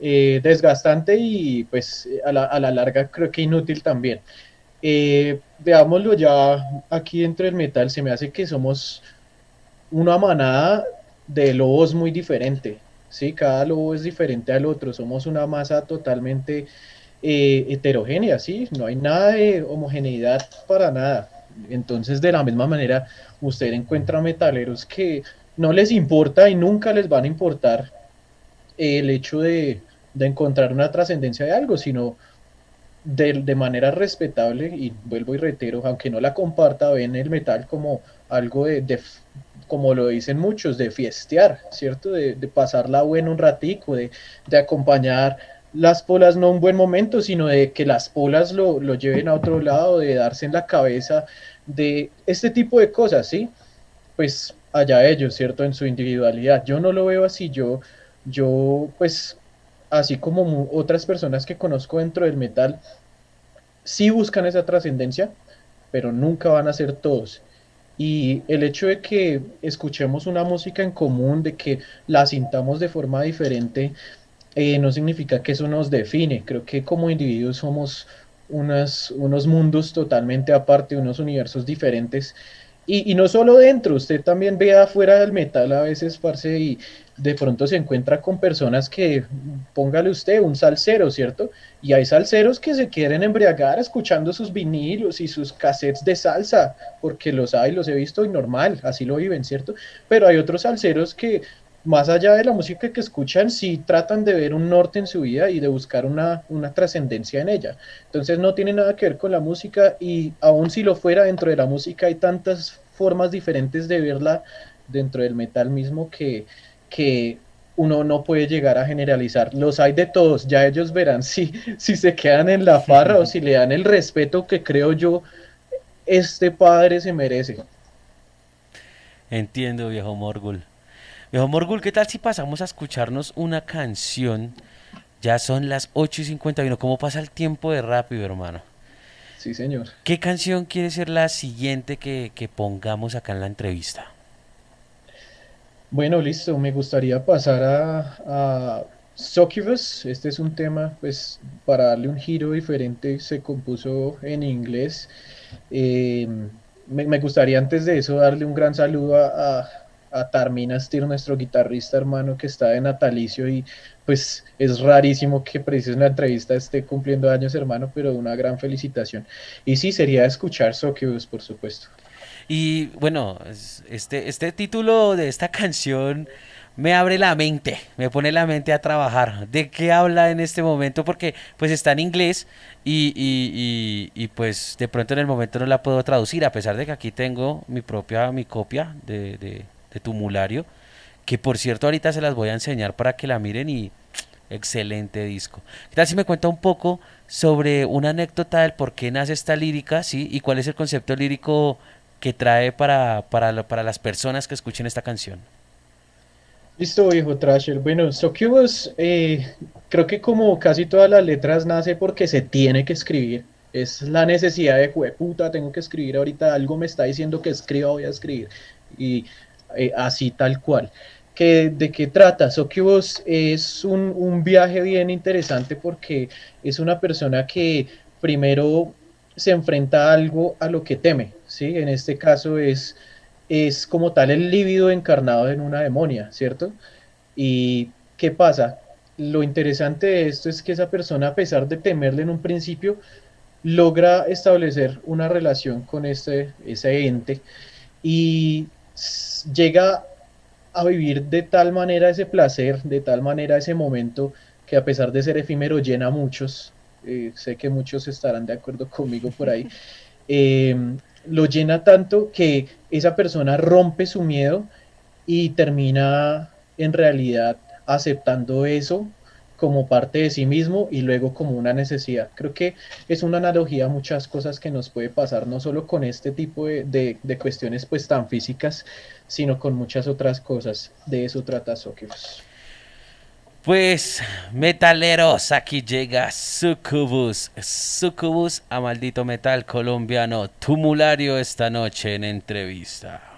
eh, desgastante y pues a la, a la, larga creo que inútil también. Eh, veámoslo ya aquí dentro del metal, se me hace que somos una manada de lobos muy diferente. ¿Sí? Cada lobo es diferente al otro, somos una masa totalmente eh, heterogénea, ¿sí? No hay nada de homogeneidad para nada. Entonces, de la misma manera, usted encuentra metaleros que no les importa y nunca les van a importar el hecho de, encontrar una trascendencia de algo, sino de, manera respetable, y vuelvo y reitero, aunque no la comparta, ven el metal como algo de, como lo dicen muchos, de fiestear, ¿cierto? De, pasarla bueno un ratico, de, acompañar las polas no un buen momento, sino de que las polas lo, lleven a otro lado, de darse en la cabeza, de este tipo de cosas, ¿sí? Pues allá ellos, ¿cierto? En su individualidad. Yo no lo veo así, yo, yo, pues, así como otras personas que conozco dentro del metal, sí buscan esa trascendencia, pero nunca van a ser todos. Y el hecho de que escuchemos una música en común, de que la sintamos de forma diferente, eh, no significa que eso nos define. Creo que como individuos somos unos mundos totalmente aparte, unos universos diferentes. Y, no solo dentro, usted también ve afuera del metal a veces, parce, y de pronto se encuentra con personas que, póngale usted, un salsero, ¿cierto? Y hay salseros que se quieren embriagar escuchando sus vinilos y sus cassettes de salsa, porque los hay, los he visto y normal, así lo viven, ¿cierto? Pero hay otros salseros que, más allá de la música que escuchan, sí tratan de ver un norte en su vida y de buscar una, una trascendencia en ella. Entonces no tiene nada que ver con la música y aun si lo fuera dentro de la música hay tantas formas diferentes de verla dentro del metal mismo que, que uno no puede llegar a generalizar. Los hay de todos, ya ellos verán si, si se quedan en la farra o si le dan el respeto que creo yo este padre se merece. Entiendo, viejo Morgul. Viejo Morgul, ¿qué tal si pasamos a escucharnos una canción? Ya son las 8 y 51. ¿Cómo pasa el tiempo de rápido, hermano? Sí, señor. ¿Qué canción quiere ser la siguiente que, que pongamos acá en la entrevista? Bueno, listo. Me gustaría pasar a, a. Este es un tema, pues, para darle un giro diferente. Se compuso en inglés. Eh, me, gustaría antes de eso darle un gran saludo a, a, Tarmina Stier, nuestro guitarrista hermano que está de natalicio y pues es rarísimo que preciso en la entrevista esté cumpliendo años hermano, pero una gran felicitación. Y sí, sería escuchar Succubus, por supuesto. Y bueno, este, este título de esta canción me abre la mente, me pone la mente a trabajar. ¿De qué habla en este momento? Porque pues está en inglés y, y, pues de pronto en el momento no la puedo traducir, a pesar de que aquí tengo mi propia, mi copia de, de, de Tumulario, que por cierto ahorita se las voy a enseñar para que la miren y excelente disco. ¿Qué tal si me cuenta un poco sobre una anécdota del por qué nace esta lírica, sí? Y cuál es el concepto lírico que trae para, para, para las personas que escuchen esta canción. Listo, hijo Trasher. Bueno, Succubus, eh, creo que como casi todas las letras nace porque se tiene que escribir. Es la necesidad de, puta, tengo que escribir ahorita, algo me está diciendo que escriba, voy a escribir. Y eh, así tal cual. ¿Que, ¿De qué trata? Succubus es un, un viaje bien interesante porque es una persona que primero se enfrenta a algo a lo que teme, ¿sí? En este caso es, es como tal el líbido encarnado en una demonia, ¿cierto? ¿Y qué pasa? Lo interesante de esto es que esa persona, a pesar de temerle en un principio, logra establecer una relación con este, ese ente y llega a vivir de tal manera ese placer, de tal manera ese momento, que a pesar de ser efímero llena a muchos, eh, sé que muchos estarán de acuerdo conmigo por ahí, eh, lo llena tanto que esa persona rompe su miedo y termina en realidad aceptando eso como parte de sí mismo y luego como una necesidad. Creo que es una analogía a muchas cosas que nos puede pasar, no solo con este tipo de, de, cuestiones pues tan físicas, sino con muchas otras cosas. De eso trata Sócrates. Pues, metaleros, aquí llega Sucubus. Sucubus a maldito metal colombiano. Tumulario esta noche en entrevista.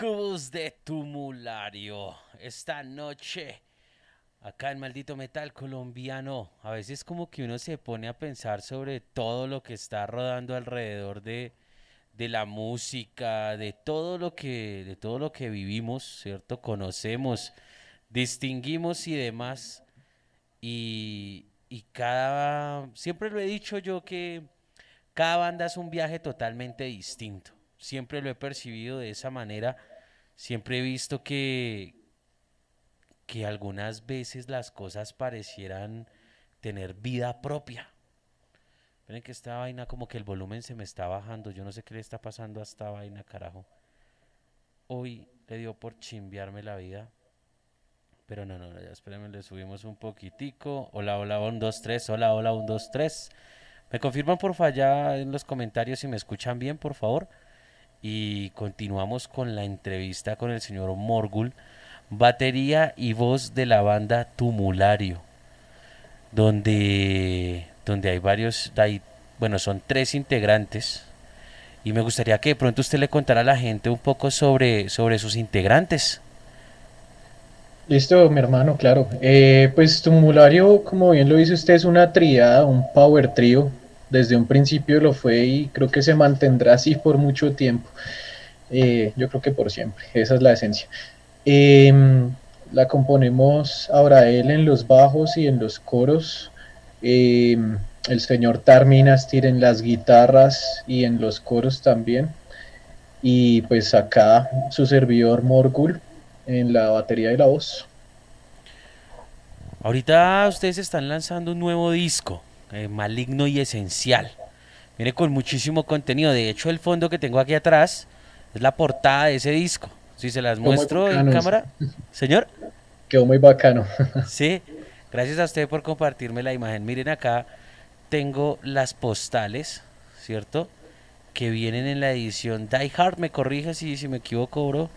Sucubus de Tumulario. Esta noche, acá en Maldito Metal Colombiano, a veces como que uno se pone a pensar sobre todo lo que está rodando alrededor de, de la música, de todo lo que, de todo lo que vivimos, ¿cierto? Conocemos, distinguimos y demás. Y, y cada, siempre lo he dicho yo que cada banda es un viaje totalmente distinto. Siempre lo he percibido de esa manera. Siempre he visto que, que algunas veces las cosas parecieran tener vida propia. Miren que esta vaina como que el volumen se me está bajando. Yo no sé qué le está pasando a esta vaina, carajo. Hoy le dio por chimbearme la vida. Pero no, no, no, ya espérenme, le subimos un poquitico. Hola, hola, 1, 2, 3. Hola, hola, 1, 2, 3. ¿Me confirman por allá en los comentarios si me escuchan bien, por favor? Y continuamos con la entrevista con el señor Morgul, batería y voz de la banda Tumulario, donde, donde hay varios, hay, bueno, son tres integrantes. Y me gustaría que de pronto usted le contara a la gente un poco sobre, sobre sus integrantes. Listo, mi hermano, claro. Eh, pues Tumulario, como bien lo dice usted, es una triada, un power trio. Desde un principio lo fue y creo que se mantendrá así por mucho tiempo. Eh, yo creo que por siempre. Esa es la esencia. Em, la componemos ahora él en los bajos y en los coros. Em, el señor Tarminastir en las guitarras y en los coros también. Y pues acá su servidor Morgul en la batería y la voz. Ahorita ustedes están lanzando un nuevo disco, eh, Maligno y Esencial. Viene con muchísimo contenido. De hecho, el fondo que tengo aquí atrás es la portada de ese disco. Si se las Quedó muestro en cámara. Señor. Quedó muy bacano. Sí, gracias a usted por compartirme la imagen. Miren acá, tengo las postales, ¿cierto? Que vienen en la edición Die Hard. Me corrige si, si me equivoco, bro.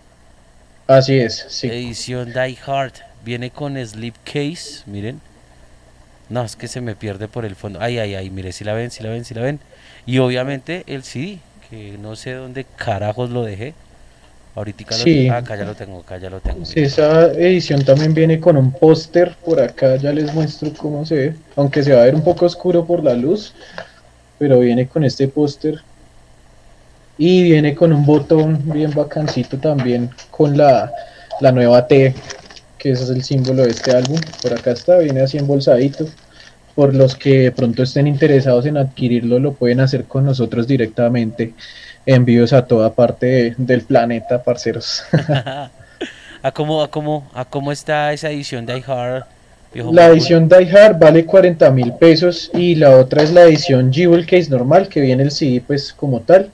Así es, sí. Edición Die Hard. Viene con Slipcase, miren. No, es que se me pierde por el fondo. Ay, ay, ay, mire, si la ven, si la ven, si la ven. Y obviamente el CD, que no sé dónde carajos lo dejé. Ahorita lo Sí. Ah, acá ya lo tengo, acá ya lo tengo. Sí, esa edición también viene con un póster por acá, ya les muestro cómo se ve, aunque se va a ver un poco oscuro por la luz, pero viene con este póster y viene con un botón bien bacancito también con la, la nueva T, que ese es el símbolo de este álbum, por acá está, viene así embolsadito. Por los que de pronto estén interesados en adquirirlo, lo pueden hacer con nosotros directamente. Envíos a toda parte de- del planeta, parceros. ¿A cómo, a cómo, a cómo está esa edición Hard? viejo La edición Die Hard vale 40 mil pesos y la otra es la edición Jewel Case normal que viene el CD pues como tal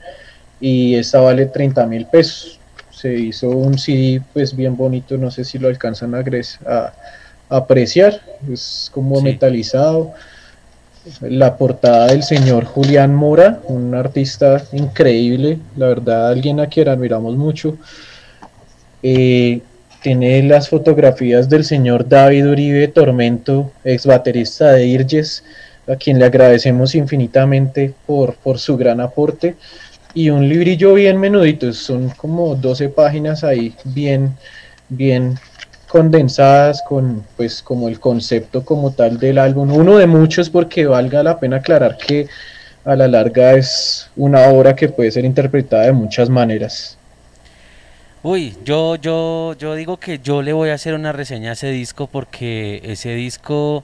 y esta vale 30 mil pesos. Se hizo un CD pues bien bonito, no sé si lo alcanzan a, a, apreciar, es como metalizado. La portada del señor Julián Mora, un artista increíble, la verdad alguien a quien admiramos mucho. Eh, tiene las fotografías del señor David Uribe Tormento, ex baterista de Irges, a quien le agradecemos infinitamente por, por su gran aporte. Y un librillo bien menudito, son como 12 páginas ahí, bien, bien condensadas con pues como el concepto como tal del álbum, uno de muchos porque valga la pena aclarar que a la larga es una obra que puede ser interpretada de muchas maneras. Uy, yo, yo, yo digo que yo le voy a hacer una reseña a ese disco porque ese disco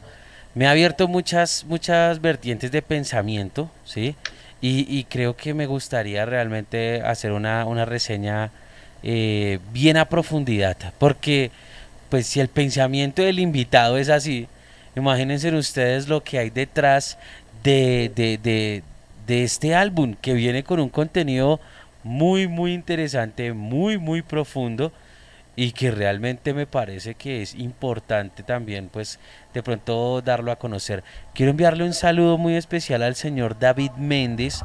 me ha abierto muchas, muchas vertientes de pensamiento, ¿sí? Y, creo que me gustaría realmente hacer una, reseña eh, bien a profundidad, porque pues si el pensamiento del invitado es así, imagínense ustedes lo que hay detrás de, de, de, de este álbum que viene con un contenido muy, muy interesante, muy, muy profundo y que realmente me parece que es importante también, pues, de pronto darlo a conocer. Quiero enviarle un saludo muy especial al señor David Méndez,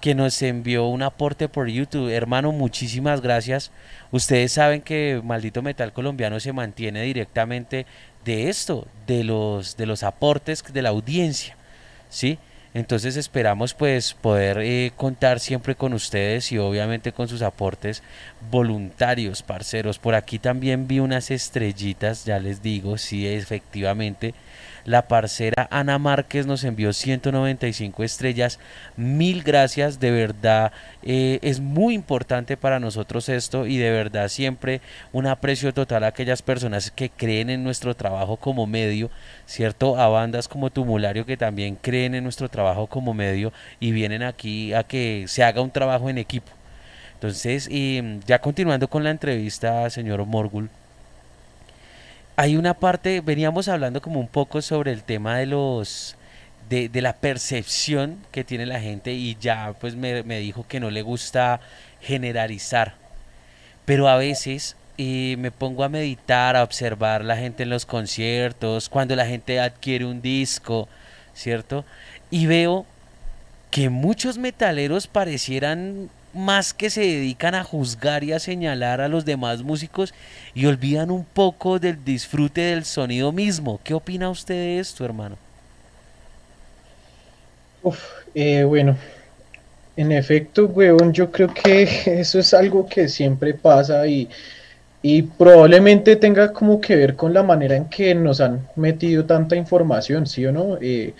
que nos envió un aporte por YouTube. Hermano, muchísimas gracias. Ustedes saben que Maldito Metal Colombiano se mantiene directamente de esto, de los, de los aportes de la audiencia, ¿sí? Entonces esperamos pues poder eh, contar siempre con ustedes y obviamente con sus aportes voluntarios, parceros. Por aquí también vi unas estrellitas, ya les digo, sí, efectivamente la parcera Ana Márquez nos envió 195 estrellas. Mil gracias, de verdad eh, es muy importante para nosotros esto y de verdad siempre un aprecio total a aquellas personas que creen en nuestro trabajo como medio, ¿cierto? A bandas como Tumulario que también creen en nuestro trabajo como medio y vienen aquí a que se haga un trabajo en equipo. Entonces, y ya continuando con la entrevista, señor Morgul, hay una parte, veníamos hablando como un poco sobre el tema de los de, la percepción que tiene la gente y ya pues me, dijo que no le gusta generalizar. Pero a veces y me pongo a meditar, a observar la gente en los conciertos, cuando la gente adquiere un disco, ¿cierto? Y veo que muchos metaleros parecieran más que se dedican a juzgar y a señalar a los demás músicos y olvidan un poco del disfrute del sonido mismo. ¿Qué opina usted de esto, hermano? Uf, eh, bueno, en efecto, weón, yo creo que eso es algo que siempre pasa y, y probablemente tenga como que ver con la manera en que nos han metido tanta información, ¿sí o no? Eh,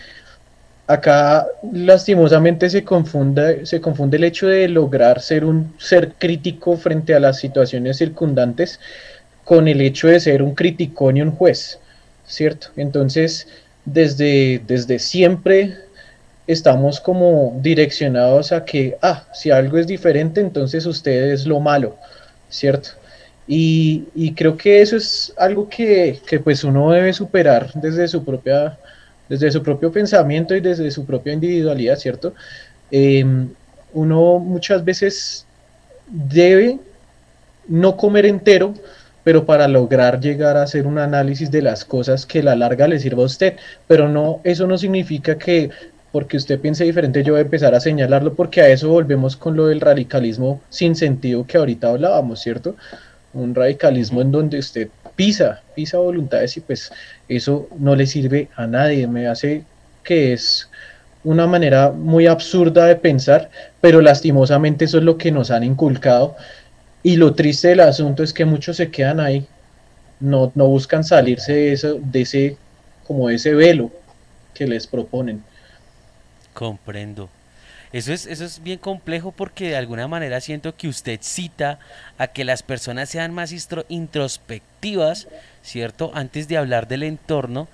acá lastimosamente se confunde, se confunde el hecho de lograr ser un ser crítico frente a las situaciones circundantes con el hecho de ser un criticón y un juez, ¿cierto? Entonces, desde, desde siempre estamos como direccionados a que, ah, si algo es diferente, entonces usted es lo malo, ¿cierto? Y, y creo que eso es algo que, que pues uno debe superar desde su propia desde su propio pensamiento y desde su propia individualidad, ¿cierto? Em, uno muchas veces debe no comer entero, pero para lograr llegar a hacer un análisis de las cosas que a la larga le sirva a usted. Pero no, eso no significa que porque usted piense diferente yo voy a empezar a señalarlo, porque a eso volvemos con lo del radicalismo sin sentido que ahorita hablábamos, ¿cierto? Un radicalismo en donde usted pisa, pisa voluntades y pues eso no le sirve a nadie, me hace que es una manera muy absurda de pensar, pero lastimosamente eso es lo que nos han inculcado y lo triste del asunto es que muchos se quedan ahí, no, no buscan salirse de, eso, de ese, como de ese velo que les proponen. Comprendo. Eso es, eso es bien complejo porque de alguna manera siento que usted cita a que las personas sean más introspectivas, ¿cierto? Antes de hablar del entorno.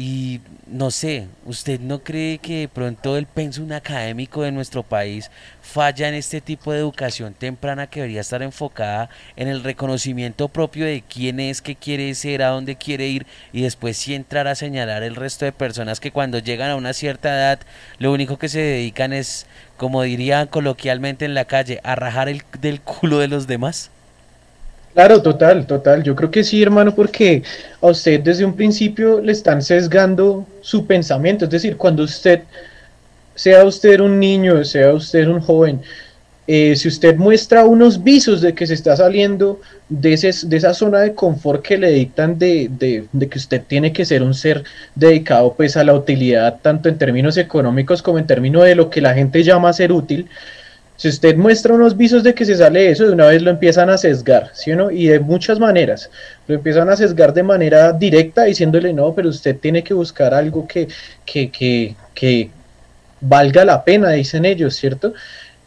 Y no sé, ¿usted no cree que de pronto el pensum académico de nuestro país falla en este tipo de educación temprana que debería estar enfocada en el reconocimiento propio de quién es, qué quiere ser, a dónde quiere ir y después sí entrar a señalar el resto de personas que cuando llegan a una cierta edad lo único que se dedican es, como dirían coloquialmente en la calle, a rajar el del culo de los demás? Claro, total, total. Yo creo que sí, hermano, porque a usted desde un principio le están sesgando su pensamiento. Es decir, cuando usted, sea usted un niño, sea usted un joven, eh, si usted muestra unos visos de que se está saliendo de, ese, de esa zona de confort que le dictan de, de, de, que usted tiene que ser un ser dedicado pues a la utilidad, tanto en términos económicos como en términos de lo que la gente llama ser útil, si usted muestra unos visos de que se sale eso, de una vez lo empiezan a sesgar, ¿sí o no? Y de muchas maneras. Lo empiezan a sesgar de manera directa diciéndole, no, pero usted tiene que buscar algo que, que, que, que valga la pena, dicen ellos, ¿cierto?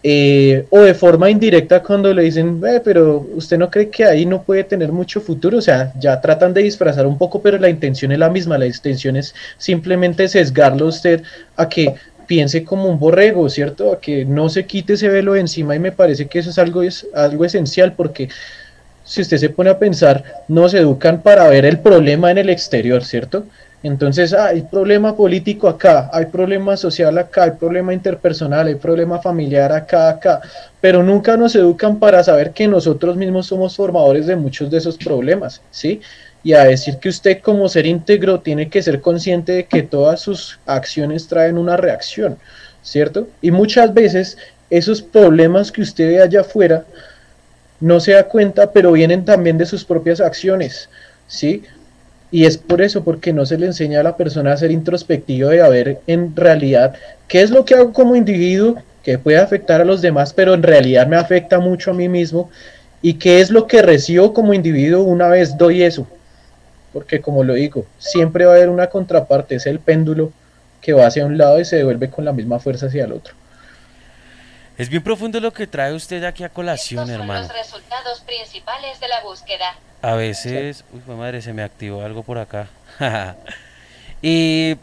Eh, o de forma indirecta cuando le dicen, eh, pero usted no cree que ahí no puede tener mucho futuro, o sea, ya tratan de disfrazar un poco, pero la intención es la misma, la intención es simplemente sesgarlo a usted a que piense como un borrego, ¿cierto? A que no se quite ese velo de encima y me parece que eso es algo, es algo esencial porque si usted se pone a pensar, nos educan para ver el problema en el exterior, ¿cierto? Entonces ah, hay problema político acá, hay problema social acá, hay problema interpersonal, hay problema familiar acá, acá, pero nunca nos educan para saber que nosotros mismos somos formadores de muchos de esos problemas, ¿sí? Y a decir que usted como ser íntegro tiene que ser consciente de que todas sus acciones traen una reacción, ¿cierto? Y muchas veces esos problemas que usted ve allá afuera no se da cuenta, pero vienen también de sus propias acciones, ¿sí? Y es por eso, porque no se le enseña a la persona a ser introspectivo de a ver en realidad qué es lo que hago como individuo que puede afectar a los demás, pero en realidad me afecta mucho a mí mismo y qué es lo que recibo como individuo una vez doy eso, porque como lo digo, siempre va a haber una contraparte, es el péndulo que va hacia un lado y se devuelve con la misma fuerza hacia el otro. Es bien profundo lo que trae usted aquí a colación, hermano. Los resultados principales de la búsqueda. A veces, uy, madre, se me activó algo por acá. y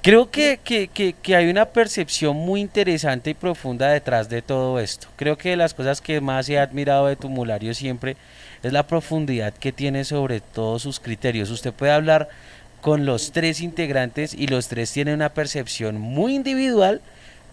creo que, que, que, que, hay una percepción muy interesante y profunda detrás de todo esto. Creo que las cosas que más he admirado de Tumulario siempre es la profundidad que tiene sobre todos sus criterios. Usted puede hablar con los tres integrantes y los tres tienen una percepción muy individual,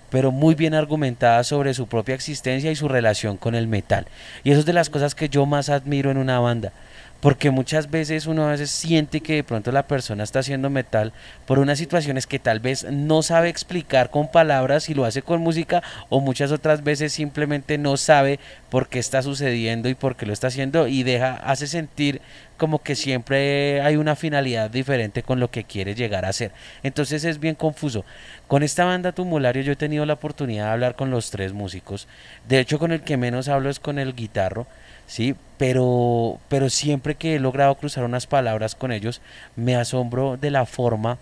pero muy bien argumentada sobre su propia existencia y su relación con el metal. Y eso es de las cosas que yo más admiro en una banda porque muchas veces uno a veces siente que de pronto la persona está haciendo metal por unas situaciones que tal vez no sabe explicar con palabras y lo hace con música o muchas otras veces simplemente no sabe por qué está sucediendo y por qué lo está haciendo y deja hace sentir como que siempre hay una finalidad diferente con lo que quiere llegar a hacer. Entonces es bien confuso. Con esta banda Tumulario yo he tenido la oportunidad de hablar con los tres músicos. De hecho con el que menos hablo es con el guitarro ¿sí? Pero, pero siempre que he logrado cruzar unas palabras con ellos, me asombro de la forma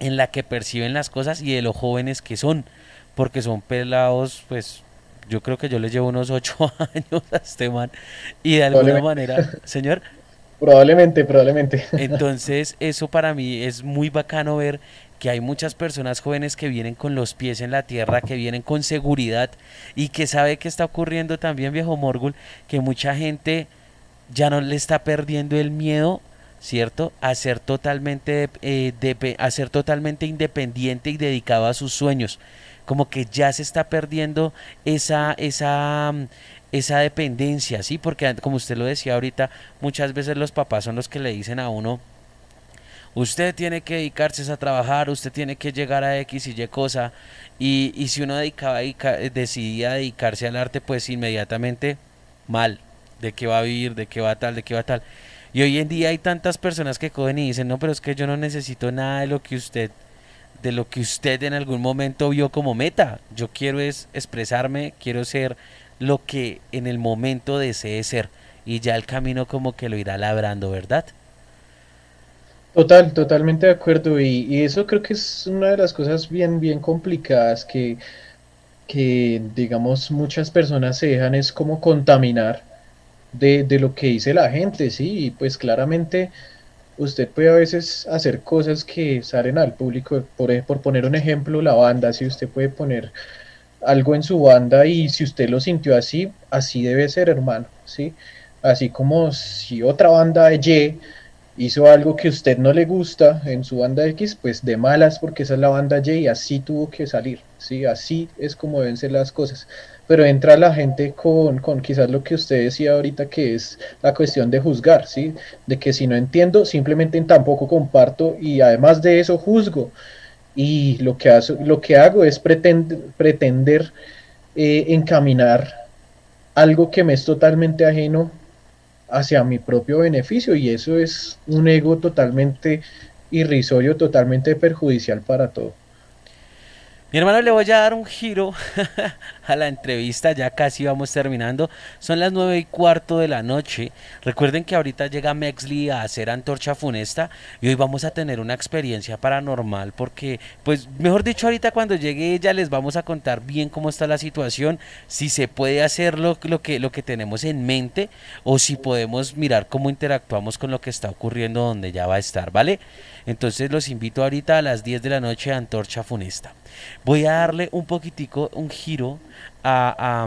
en la que perciben las cosas y de lo jóvenes que son, porque son pelados, pues yo creo que yo les llevo unos ocho años a este man, y de alguna manera, señor. Probablemente, probablemente. Entonces, eso para mí es muy bacano ver que hay muchas personas jóvenes que vienen con los pies en la tierra, que vienen con seguridad y que sabe que está ocurriendo también, viejo Morgul, que mucha gente ya no le está perdiendo el miedo, ¿cierto? A ser totalmente, eh, a ser totalmente independiente y dedicado a sus sueños. Como que ya se está perdiendo esa, esa, esa dependencia, ¿sí? Porque como usted lo decía ahorita, muchas veces los papás son los que le dicen a uno, usted tiene que dedicarse a trabajar, usted tiene que llegar a X y Y cosa, y, y si uno dedicaba, decidía dedicarse al arte, pues inmediatamente mal, de qué va a vivir, de qué va tal, de qué va tal. Y hoy en día hay tantas personas que cogen y dicen, no, pero es que yo no necesito nada de lo que usted, de lo que usted en algún momento vio como meta. Yo quiero es expresarme, quiero ser lo que en el momento desee ser. Y ya el camino como que lo irá labrando, ¿verdad? Total, totalmente de acuerdo. Y, eso creo que es una de las cosas bien, bien complicadas que, que, digamos, muchas personas se dejan es como contaminar de, de lo que dice la gente, ¿sí? Y pues claramente usted puede a veces hacer cosas que salen al público, por, por poner un ejemplo, la banda, si usted puede poner algo en su banda y si usted lo sintió así, así debe ser, hermano, ¿sí? Así como si otra banda Y hizo algo que a usted no le gusta en su banda X, pues de malas porque esa es la banda Y y así tuvo que salir, ¿sí? Así es como deben ser las cosas. Pero entra la gente con, con quizás lo que usted decía ahorita, que es la cuestión de juzgar, ¿sí? De que si no entiendo, simplemente tampoco comparto y además de eso juzgo. Y lo que, lo que hago es pretender, pretender eh, encaminar algo que me es totalmente ajeno hacia mi propio beneficio y eso es un ego totalmente irrisorio, totalmente perjudicial para todo. Mi hermano, le voy a dar un giro a la entrevista, ya casi vamos terminando. Son las nueve y cuarto de la noche. Recuerden que ahorita llega Mexley a hacer antorcha funesta y hoy vamos a tener una experiencia paranormal porque, pues, mejor dicho, ahorita cuando llegue ella les vamos a contar bien cómo está la situación, si se puede hacer lo, lo, que, lo que tenemos en mente o si podemos mirar cómo interactuamos con lo que está ocurriendo donde ya va a estar, ¿vale? Entonces los invito ahorita a las 10 de la noche a Antorcha Funesta. Voy a darle un poquitico, un giro a,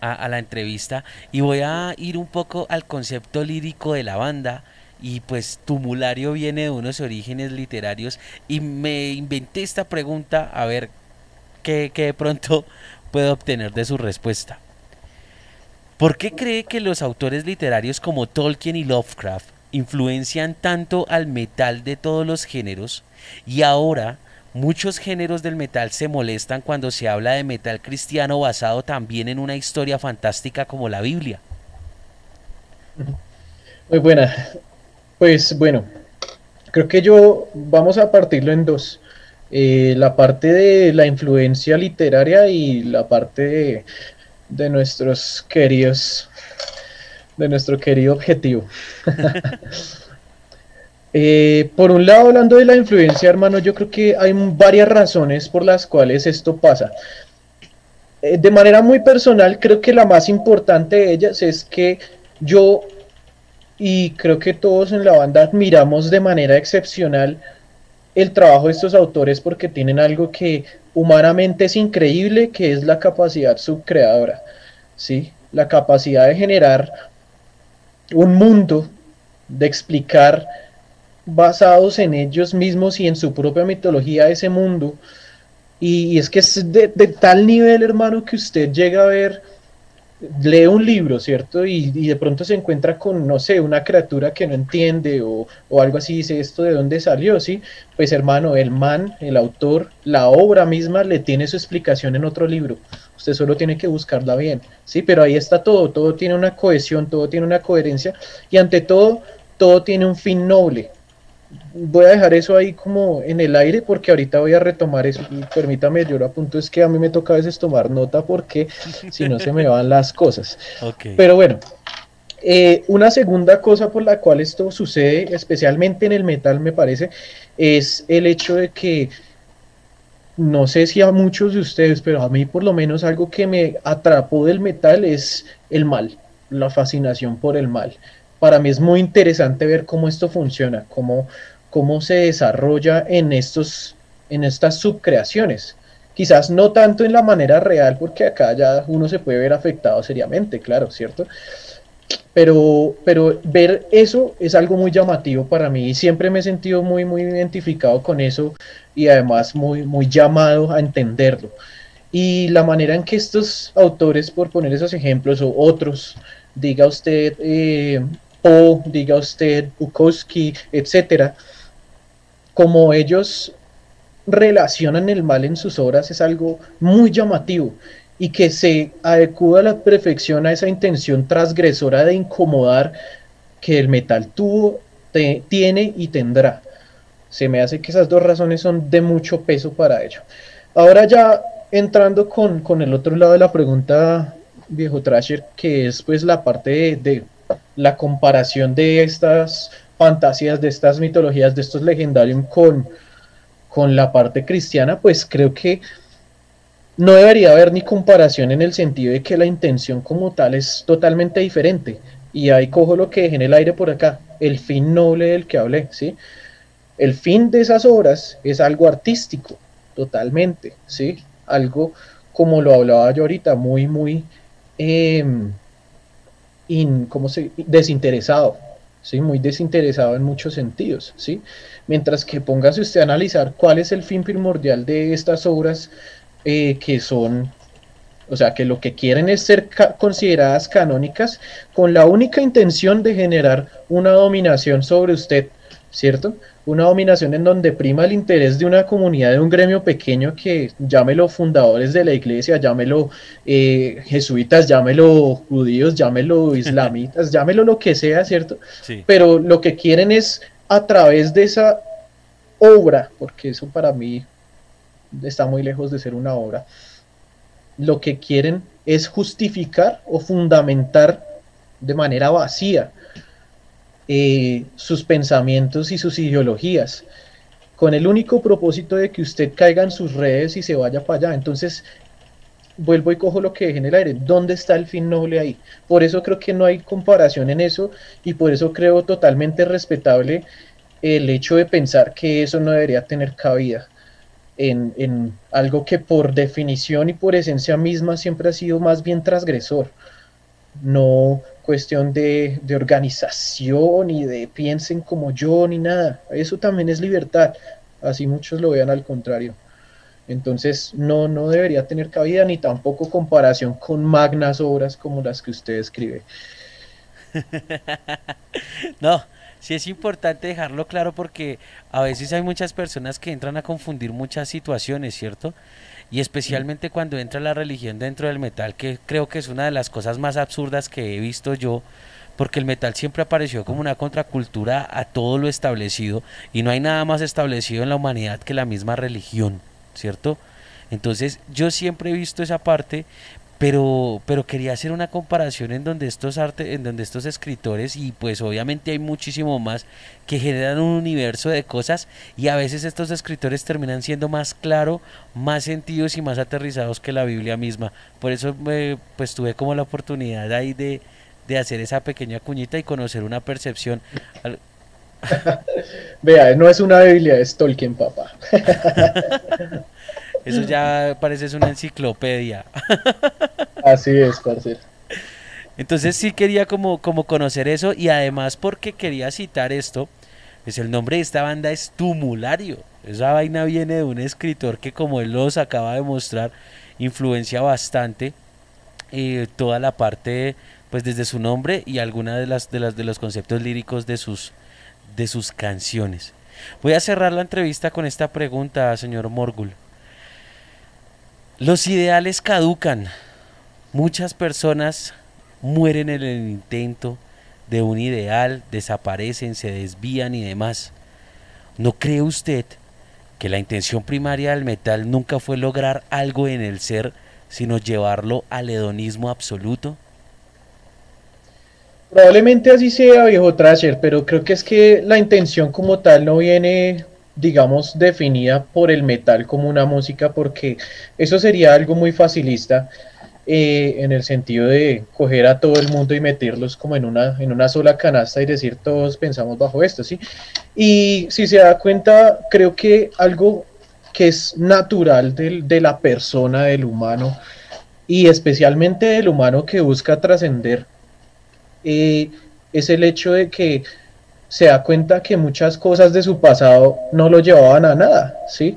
a, la entrevista y voy a ir un poco al concepto lírico de la banda y pues Tumulario viene de unos orígenes literarios y me inventé esta pregunta a ver qué, qué de pronto puedo obtener de su respuesta. ¿Por qué cree que los autores literarios como Tolkien y Lovecraft influencian tanto al metal de todos los géneros y ahora muchos géneros del metal se molestan cuando se habla de metal cristiano basado también en una historia fantástica como la Biblia. Muy buena. Pues bueno, creo que yo vamos a partirlo en dos. Eh, la parte de la influencia literaria y la parte de, de nuestros queridos de nuestro querido objetivo. Eh, por un lado, hablando de la influencia, hermano, yo creo que hay varias razones por las cuales esto pasa. Eh, de manera muy personal, creo que la más importante de ellas es que yo y creo que todos en la banda admiramos de manera excepcional el trabajo de estos autores porque tienen algo que humanamente es increíble, que es la capacidad subcreadora, ¿sí? La capacidad de generar un mundo de explicar basados en ellos mismos y en su propia mitología ese mundo. Y, es que es de, tal nivel, hermano, que usted llega a ver, lee un libro, ¿cierto? Y, de pronto se encuentra con, no sé, una criatura que no entiende o, o, algo así, dice esto de dónde salió, ¿sí? Pues hermano, el man, el autor, la obra misma le tiene su explicación en otro libro usted solo tiene que buscarla bien, ¿sí? Pero ahí está todo, todo tiene una cohesión, todo tiene una coherencia y ante todo, todo tiene un fin noble. Voy a dejar eso ahí como en el aire porque ahorita voy a retomar eso. Permítame, yo lo apunto, es que a mí me toca a veces tomar nota porque si no se me van las cosas. Pero bueno, eh, una segunda cosa por la cual esto sucede, especialmente en el metal, me parece, es el hecho de que no sé si a muchos de ustedes, pero a mí por lo menos algo que me atrapó del metal es el mal, la fascinación por el mal. Para mí es muy interesante ver cómo esto funciona, cómo, cómo se desarrolla en, estos, en estas subcreaciones. Quizás no tanto en la manera real, porque acá ya uno se puede ver afectado seriamente, claro, ¿cierto? Pero, pero ver eso es algo muy llamativo para mí y siempre me he sentido muy, muy identificado con eso y además muy, muy llamado a entenderlo. Y la manera en que estos autores, por poner esos ejemplos o otros, diga usted eh, Poe, diga usted Bukowski, etcétera, como ellos relacionan el mal en sus obras es algo muy llamativo y que se adecua a la perfección a esa intención transgresora de incomodar que el metal tuvo, tiene y tendrá. Se me hace que esas dos razones son de mucho peso para ello. Ahora ya entrando con, con el otro lado de la pregunta, viejo Trasher, que es pues la parte de la comparación de estas fantasías, de estas mitologías, de estos legendarios con, con la parte cristiana, pues creo que no debería haber ni comparación en el sentido de que la intención como tal es totalmente diferente. y ahí cojo lo que dejé en el aire por acá, el fin noble del que hablé, ¿sí? El fin de esas obras es algo artístico, totalmente, ¿sí? Algo, como lo hablaba yo ahorita, muy, muy, ¿cómo se? desinteresado, ¿sí? Muy desinteresado en muchos sentidos, ¿sí? Mientras que póngase usted a analizar cuál es el fin primordial de estas obras eh, que son o sea, que lo que quieren es ser consideradas canónicas con la única intención de generar una dominación sobre usted, ¿cierto? Una dominación en donde prima el interés de una comunidad, de un gremio pequeño que llámelo fundadores de la iglesia, llámelo eh, jesuitas, llámelo judíos, llámelo islamitas, llámelo lo que sea, ¿cierto? Pero lo que quieren es a través de esa obra, porque eso para mí está muy lejos de ser una obra, lo que quieren es justificar o fundamentar de manera vacía eh, sus pensamientos y sus ideologías, con el único propósito de que usted caiga en sus redes y se vaya para allá. Entonces, vuelvo y cojo lo que dejé en el aire. ¿Dónde está el fin noble ahí? Por eso creo que no hay comparación en eso y por eso creo totalmente respetable el hecho de pensar que eso no debería tener cabida en, algo que por definición y por esencia misma siempre ha sido más bien transgresor, no cuestión de, organización y de piensen como yo ni nada, eso también es libertad, así muchos lo vean al contrario. Entonces no, no debería tener cabida ni tampoco comparación con magnas obras como las que usted escribe. no, sí es importante dejarlo claro porque a veces hay muchas personas que entran a confundir muchas situaciones, ¿cierto? Y especialmente cuando entra la religión dentro del metal, que creo que es una de las cosas más absurdas que he visto yo, porque el metal siempre apareció como una contracultura a todo lo establecido y no hay nada más establecido en la humanidad que la misma religión, ¿cierto? Entonces yo siempre he visto esa parte, pero, pero quería hacer una comparación en donde estos arte, en donde estos escritores, y pues obviamente hay muchísimo más, que generan un universo de cosas, y a veces estos escritores terminan siendo más claro, más sentidos y más aterrizados que la Biblia misma. Por eso pues tuve como la oportunidad ahí de, de hacer esa pequeña cuñita y conocer una percepción. Vea, no es una Biblia, es Tolkien, papá. Eso ya parece una enciclopedia. Así es, parcero. Entonces sí quería como, como conocer eso y además porque quería citar esto, pues el nombre de esta banda es Tumulario. Esa vaina viene de un escritor que como él los acaba de mostrar, influencia bastante eh, toda la parte, pues desde su nombre y alguna de las, de las de los conceptos líricos de sus, de sus canciones. Voy a cerrar la entrevista con esta pregunta, señor Morgul. Los ideales caducan. Muchas personas mueren en el intento de un ideal, desaparecen, se desvían y demás. ¿No cree usted que la intención primaria del metal nunca fue lograr algo en el ser, sino llevarlo al hedonismo absoluto? Probablemente así sea, viejo Trasher, pero creo que es que la intención como tal no viene digamos, definida por el metal como una música, porque eso sería algo muy facilista eh, en el sentido de coger a todo el mundo y meterlos como en una, en una sola canasta y decir todos pensamos bajo esto, ¿sí? Y si se da cuenta, creo que algo que es natural de la persona, del humano, y especialmente del humano que busca trascender, eh, es el hecho de que se da cuenta que muchas cosas de su pasado no lo llevaban a nada, ¿sí?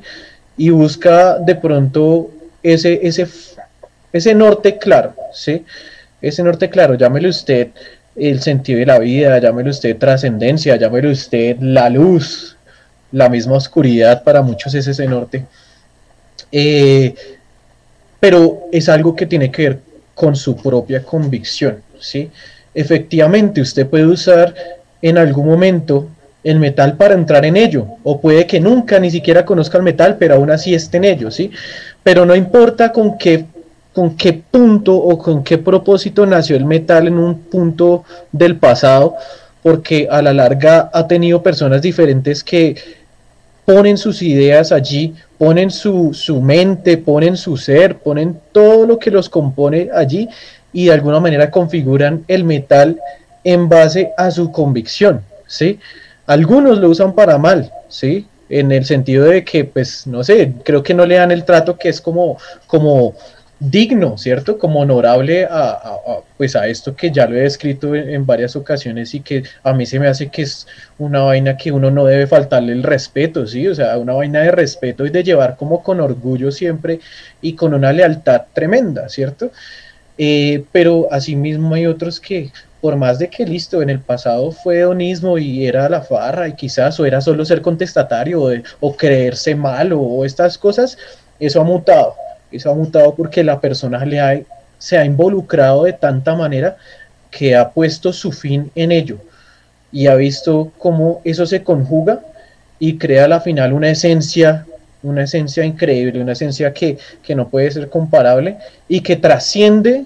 Y busca de pronto ese, ese, ese norte claro, ¿sí? Ese norte claro, llámele usted el sentido de la vida, llámele usted trascendencia, llámele usted la luz, la misma oscuridad, para muchos es ese norte. Eh, pero es algo que tiene que ver con su propia convicción, ¿sí? Efectivamente, usted puede usar en algún momento el metal para entrar en ello, o puede que nunca ni siquiera conozca el metal, pero aún así esté en ello, ¿sí? Pero no importa con qué, con qué punto o con qué propósito nació el metal en un punto del pasado, porque a la larga ha tenido personas diferentes que ponen sus ideas allí, ponen su, su mente, ponen su ser, ponen todo lo que los compone allí y de alguna manera configuran el metal en base a su convicción, ¿sí? Algunos lo usan para mal, ¿sí? En el sentido de que, pues, no sé, creo que no le dan el trato que es como, como digno, ¿cierto? Como honorable a, pues a esto que ya lo he escrito en, varias ocasiones y que a mí se me hace que es una vaina que uno no debe faltarle el respeto, ¿sí? O sea, una vaina de respeto y de llevar como con orgullo siempre y con una lealtad tremenda, ¿cierto? Eh, pero asimismo hay otros que, por más de que listo, en el pasado fue hedonismo y era la farra y quizás o era solo ser contestatario o, creerse mal o estas cosas, eso ha mutado. Eso ha mutado porque la persona le ha, se ha involucrado de tanta manera que ha puesto su fin en ello y ha visto cómo eso se conjuga y crea al final una esencia, una esencia increíble, una esencia que no puede ser comparable y que trasciende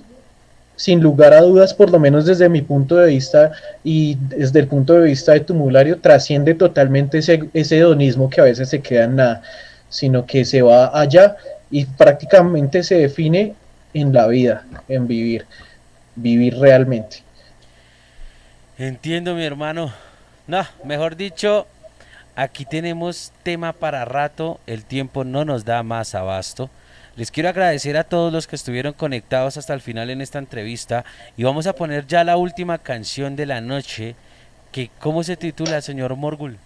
sin lugar a dudas, por lo menos desde mi punto de vista y desde el punto de vista de Tumulario, trasciende totalmente ese, hedonismo que a veces se queda en nada, sino que se va allá y prácticamente se define en la vida, en vivir, vivir realmente. Entiendo, mi hermano. No, mejor dicho, aquí tenemos tema para rato, el tiempo no nos da más abasto. Les quiero agradecer a todos los que estuvieron conectados hasta el final en esta entrevista y vamos a poner ya la última canción de la noche, que ¿cómo se titula, señor Morgul?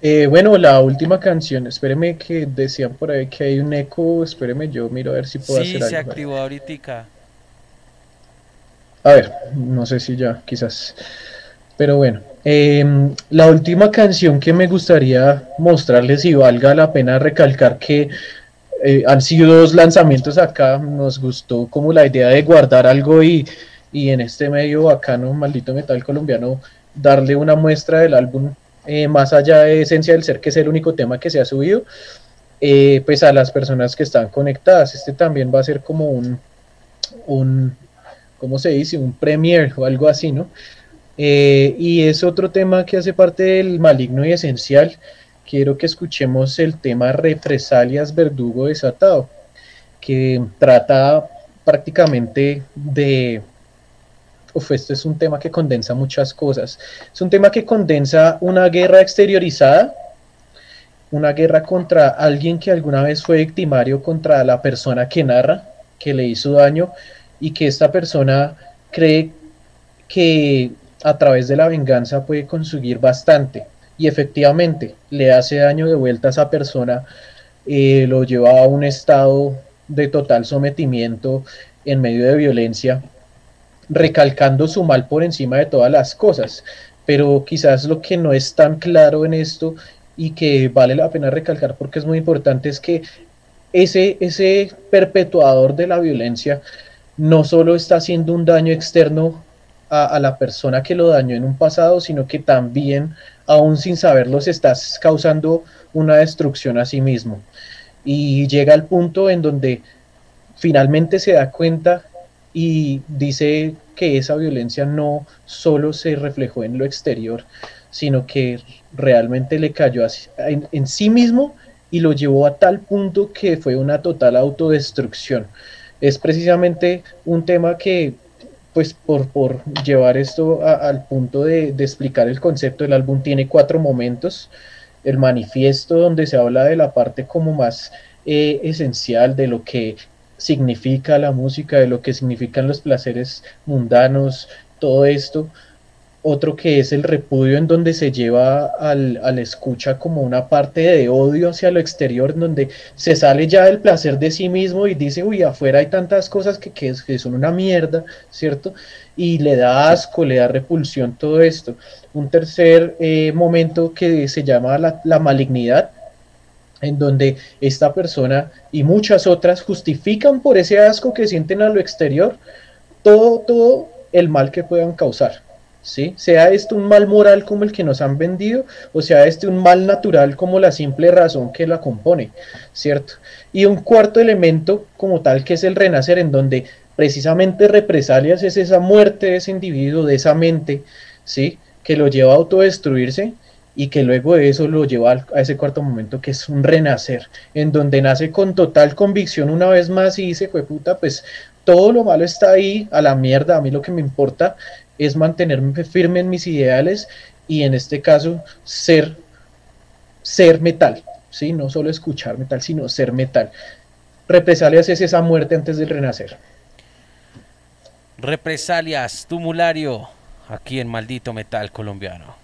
Eh, bueno, la última canción, espéreme que decían por ahí que hay un eco, espéreme, yo miro a ver si puedo hacer algo. Sí, se activó ahorita. A ver, no sé si ya, quizás. Pero bueno, em, la última canción que me gustaría mostrarles y valga la pena recalcar que eh, han sido dos lanzamientos acá, nos gustó como la idea de guardar algo y, y en este medio bacano, maldito metal colombiano, darle una muestra del álbum eh, más allá de Esencia del Ser, que es el único tema que se ha subido, eh, pues a las personas que están conectadas. Este también va a ser como un, un ¿cómo se dice? Un premier o algo así, ¿no? Eh, y es otro tema que hace parte del maligno y esencial. Quiero que escuchemos el tema Represalias Verdugo Desatado, que trata prácticamente de uf, este es un tema que condensa muchas cosas. Es un tema que condensa una guerra exteriorizada, una guerra contra alguien que alguna vez fue victimario contra la persona que narra, que le hizo daño y que esta persona cree que a través de la venganza puede conseguir bastante. Y efectivamente le hace daño de vuelta a esa persona, eh, lo lleva a un estado de total sometimiento en medio de violencia recalcando su mal por encima de todas las cosas. Pero quizás lo que no es tan claro en esto y que vale la pena recalcar porque es muy importante es que ese, ese perpetuador de la violencia no solo está haciendo un daño externo a, a, la persona que lo dañó en un pasado, sino que también, aún sin saberlo, se está causando una destrucción a sí mismo. Y llega al punto en donde finalmente se da cuenta y dice que esa violencia no solo se reflejó en lo exterior, sino que realmente le cayó en, sí mismo y lo llevó a tal punto que fue una total autodestrucción. Es precisamente un tema que, pues por, por llevar esto al punto de, explicar el concepto, del álbum tiene cuatro momentos. El manifiesto donde se habla de la parte como más eh, esencial de lo que significa la música, de lo que significan los placeres mundanos, todo esto. Otro que es el repudio en donde se lleva al, al, escucha como una parte de odio hacia lo exterior, en donde se sale ya del placer de sí mismo y dice, uy, afuera hay tantas cosas que, que, son una mierda, ¿cierto? Y le da asco, le da repulsión todo esto. Un tercer eh, momento que se llama la, la malignidad, en donde esta persona y muchas otras justifican por ese asco que sienten a lo exterior todo, todo el mal que puedan causar. ¿Sí? Sea esto un mal moral como el que nos han vendido, o sea este un mal natural como la simple razón que la compone, ¿cierto? Y un cuarto elemento como tal que es el renacer, en donde precisamente represalias es esa muerte de ese individuo, de esa mente, ¿sí? Que lo lleva a autodestruirse y que luego de eso lo lleva a ese cuarto momento que es un renacer, en donde nace con total convicción una vez más y dice, puta, pues todo lo malo está ahí, a la mierda, a mí lo que me importa es mantenerme firme en mis ideales y en este caso ser, ser metal, ¿sí? No solo escuchar metal, sino ser metal. Represalias es esa muerte antes del renacer. Represalias, tumulario, aquí en Maldito Metal Colombiano.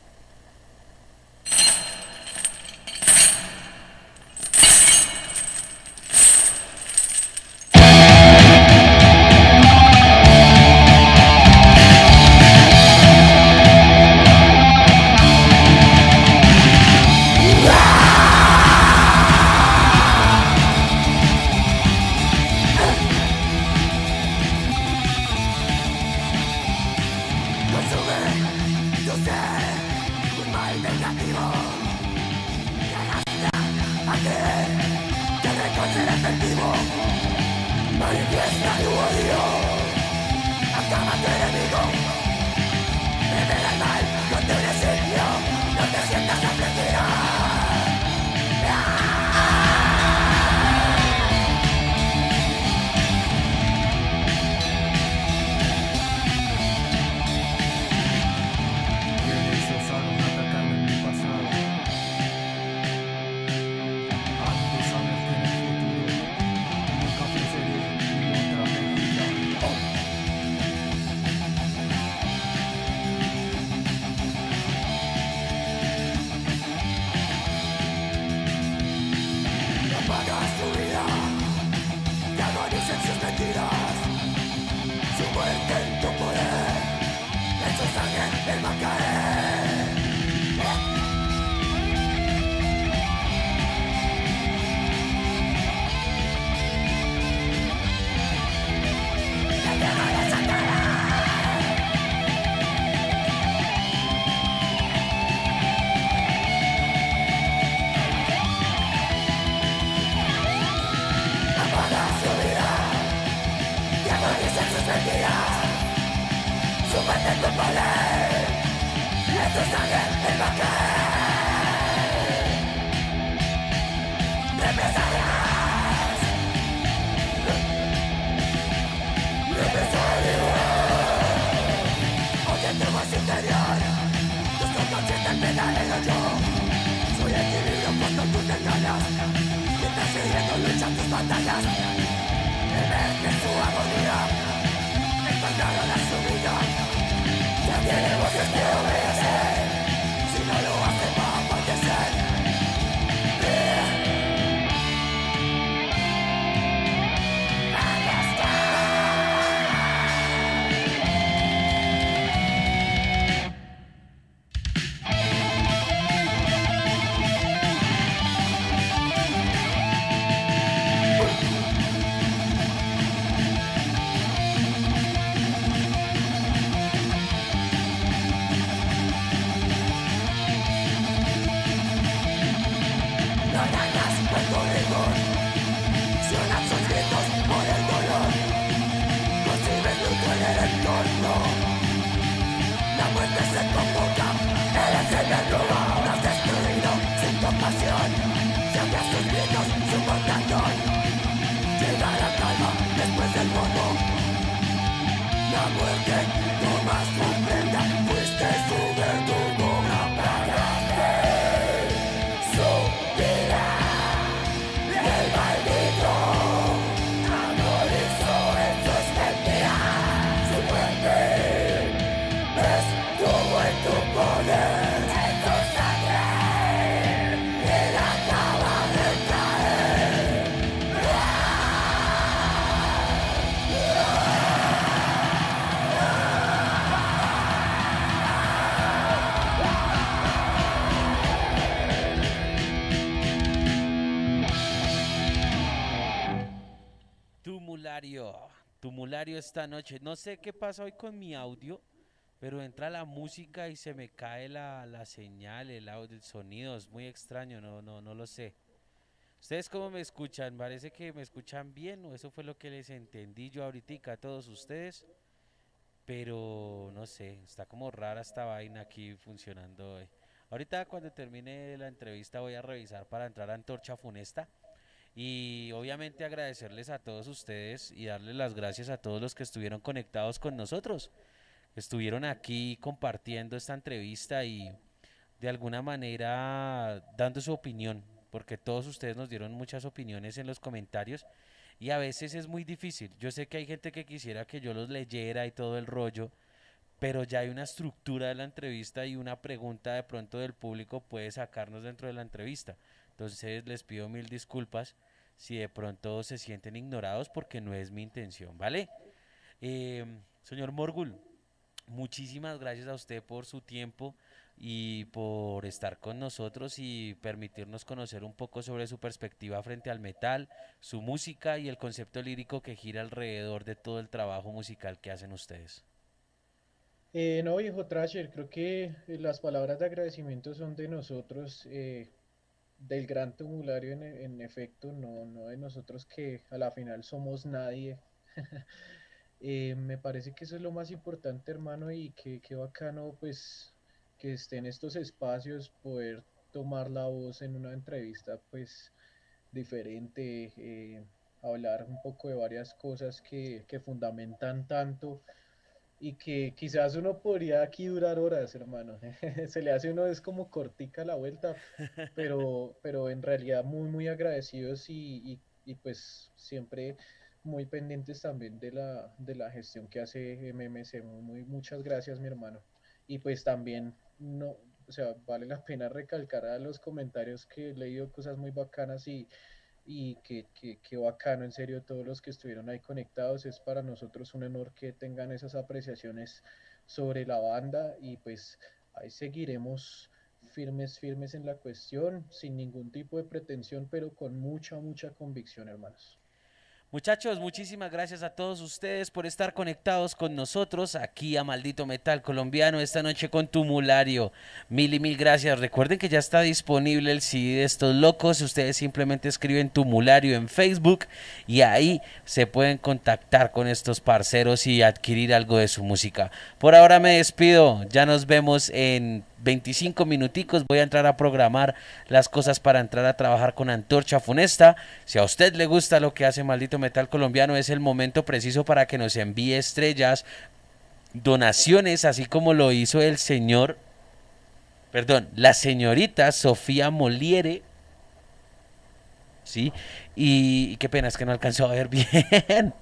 Esta noche. No sé qué pasa hoy con mi audio, pero entra la música y se me cae la, la señal, el audio, el sonido. Es muy extraño, no, no, no lo sé. ¿Ustedes cómo me escuchan? Parece que me escuchan bien o eso fue lo que les entendí yo ahorita a todos ustedes. Pero no sé, está como rara esta vaina aquí funcionando hoy. Ahorita cuando termine la entrevista voy a revisar para entrar a Antorcha Funesta. Y obviamente agradecerles a todos ustedes y darles las gracias a todos los que estuvieron conectados con nosotros. estuvieron aquí compartiendo esta entrevista y de alguna manera dando su opinión, porque todos ustedes nos dieron muchas opiniones en los comentarios y a veces es muy difícil. Yo sé que hay gente que quisiera que yo los leyera y todo el rollo, pero ya hay una estructura de la entrevista y una pregunta de pronto del público puede sacarnos dentro de la entrevista. Entonces les pido mil disculpas si de pronto se sienten ignorados porque no es mi intención, ¿vale? Eh, señor Morgul, muchísimas gracias a usted por su tiempo y por estar con nosotros y permitirnos conocer un poco sobre su perspectiva frente al metal, su música y el concepto lírico que gira alrededor de todo el trabajo musical que hacen ustedes. Eh, no, viejo Trasher, creo que las palabras de agradecimiento son de nosotros, eh, del gran tumulario en, en efecto, no, no de nosotros que a la final somos nadie. Eh, me parece que eso es lo más importante, hermano, y que, qué bacano, pues, que esté en estos espacios, poder tomar la voz en una entrevista, pues, diferente, eh, hablar un poco de varias cosas que, que fundamentan tanto y que quizás uno podría aquí durar horas, hermano. Se le hace uno, es como cortica la vuelta, pero, pero en realidad muy, muy agradecidos y, y, y pues siempre muy pendientes también de la, de la gestión que hace MMC. Muy, muy- muchas gracias, mi hermano. Y pues también, no, o sea, vale la pena recalcar a los comentarios que he leído cosas muy bacanas y, y que, que, que bacano, en serio, todos los que estuvieron ahí conectados. Es para nosotros un honor que tengan esas apreciaciones sobre la banda y pues ahí seguiremos firmes, firmes en la cuestión, sin ningún tipo de pretensión, pero con mucha, mucha convicción, hermanos. Muchachos, muchísimas gracias a todos ustedes por estar conectados con nosotros aquí a Maldito Metal Colombiano esta noche con Tumulario. Mil y mil gracias. Recuerden que ya está disponible el CD de estos locos. Ustedes simplemente escriben Tumulario en Facebook y ahí se pueden contactar con estos parceros y adquirir algo de su música. Por ahora me despido. Ya nos vemos en 25 minuticos voy a entrar a programar las cosas para entrar a trabajar con Antorcha Funesta. Si a usted le gusta lo que hace Maldito Metal Colombiano, es el momento preciso para que nos envíe estrellas, donaciones, así como lo hizo el señor, perdón, la señorita Sofía Moliere. ¿Sí? Y, qué pena es que no alcanzó a ver bien.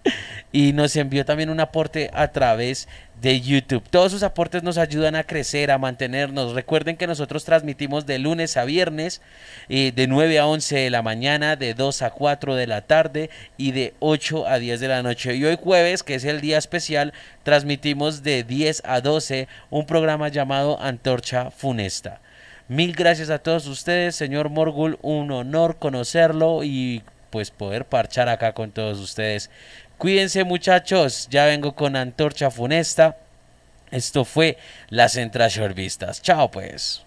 y nos envió también un aporte a través de YouTube. Todos sus aportes nos ayudan a crecer, a mantenernos. Recuerden que nosotros transmitimos de lunes a viernes, eh, de 9 a 11 de la mañana, de 2 a 4 de la tarde y de 8 a 10 de la noche. Y hoy jueves, que es el día especial, transmitimos de 10 a 12 un programa llamado Antorcha Funesta. Mil gracias a todos ustedes, señor Morgul, un honor conocerlo y pues poder parchar acá con todos ustedes. Cuídense muchachos, ya vengo con Antorcha Funesta. Esto fue las Entrashorvistas. Chao pues.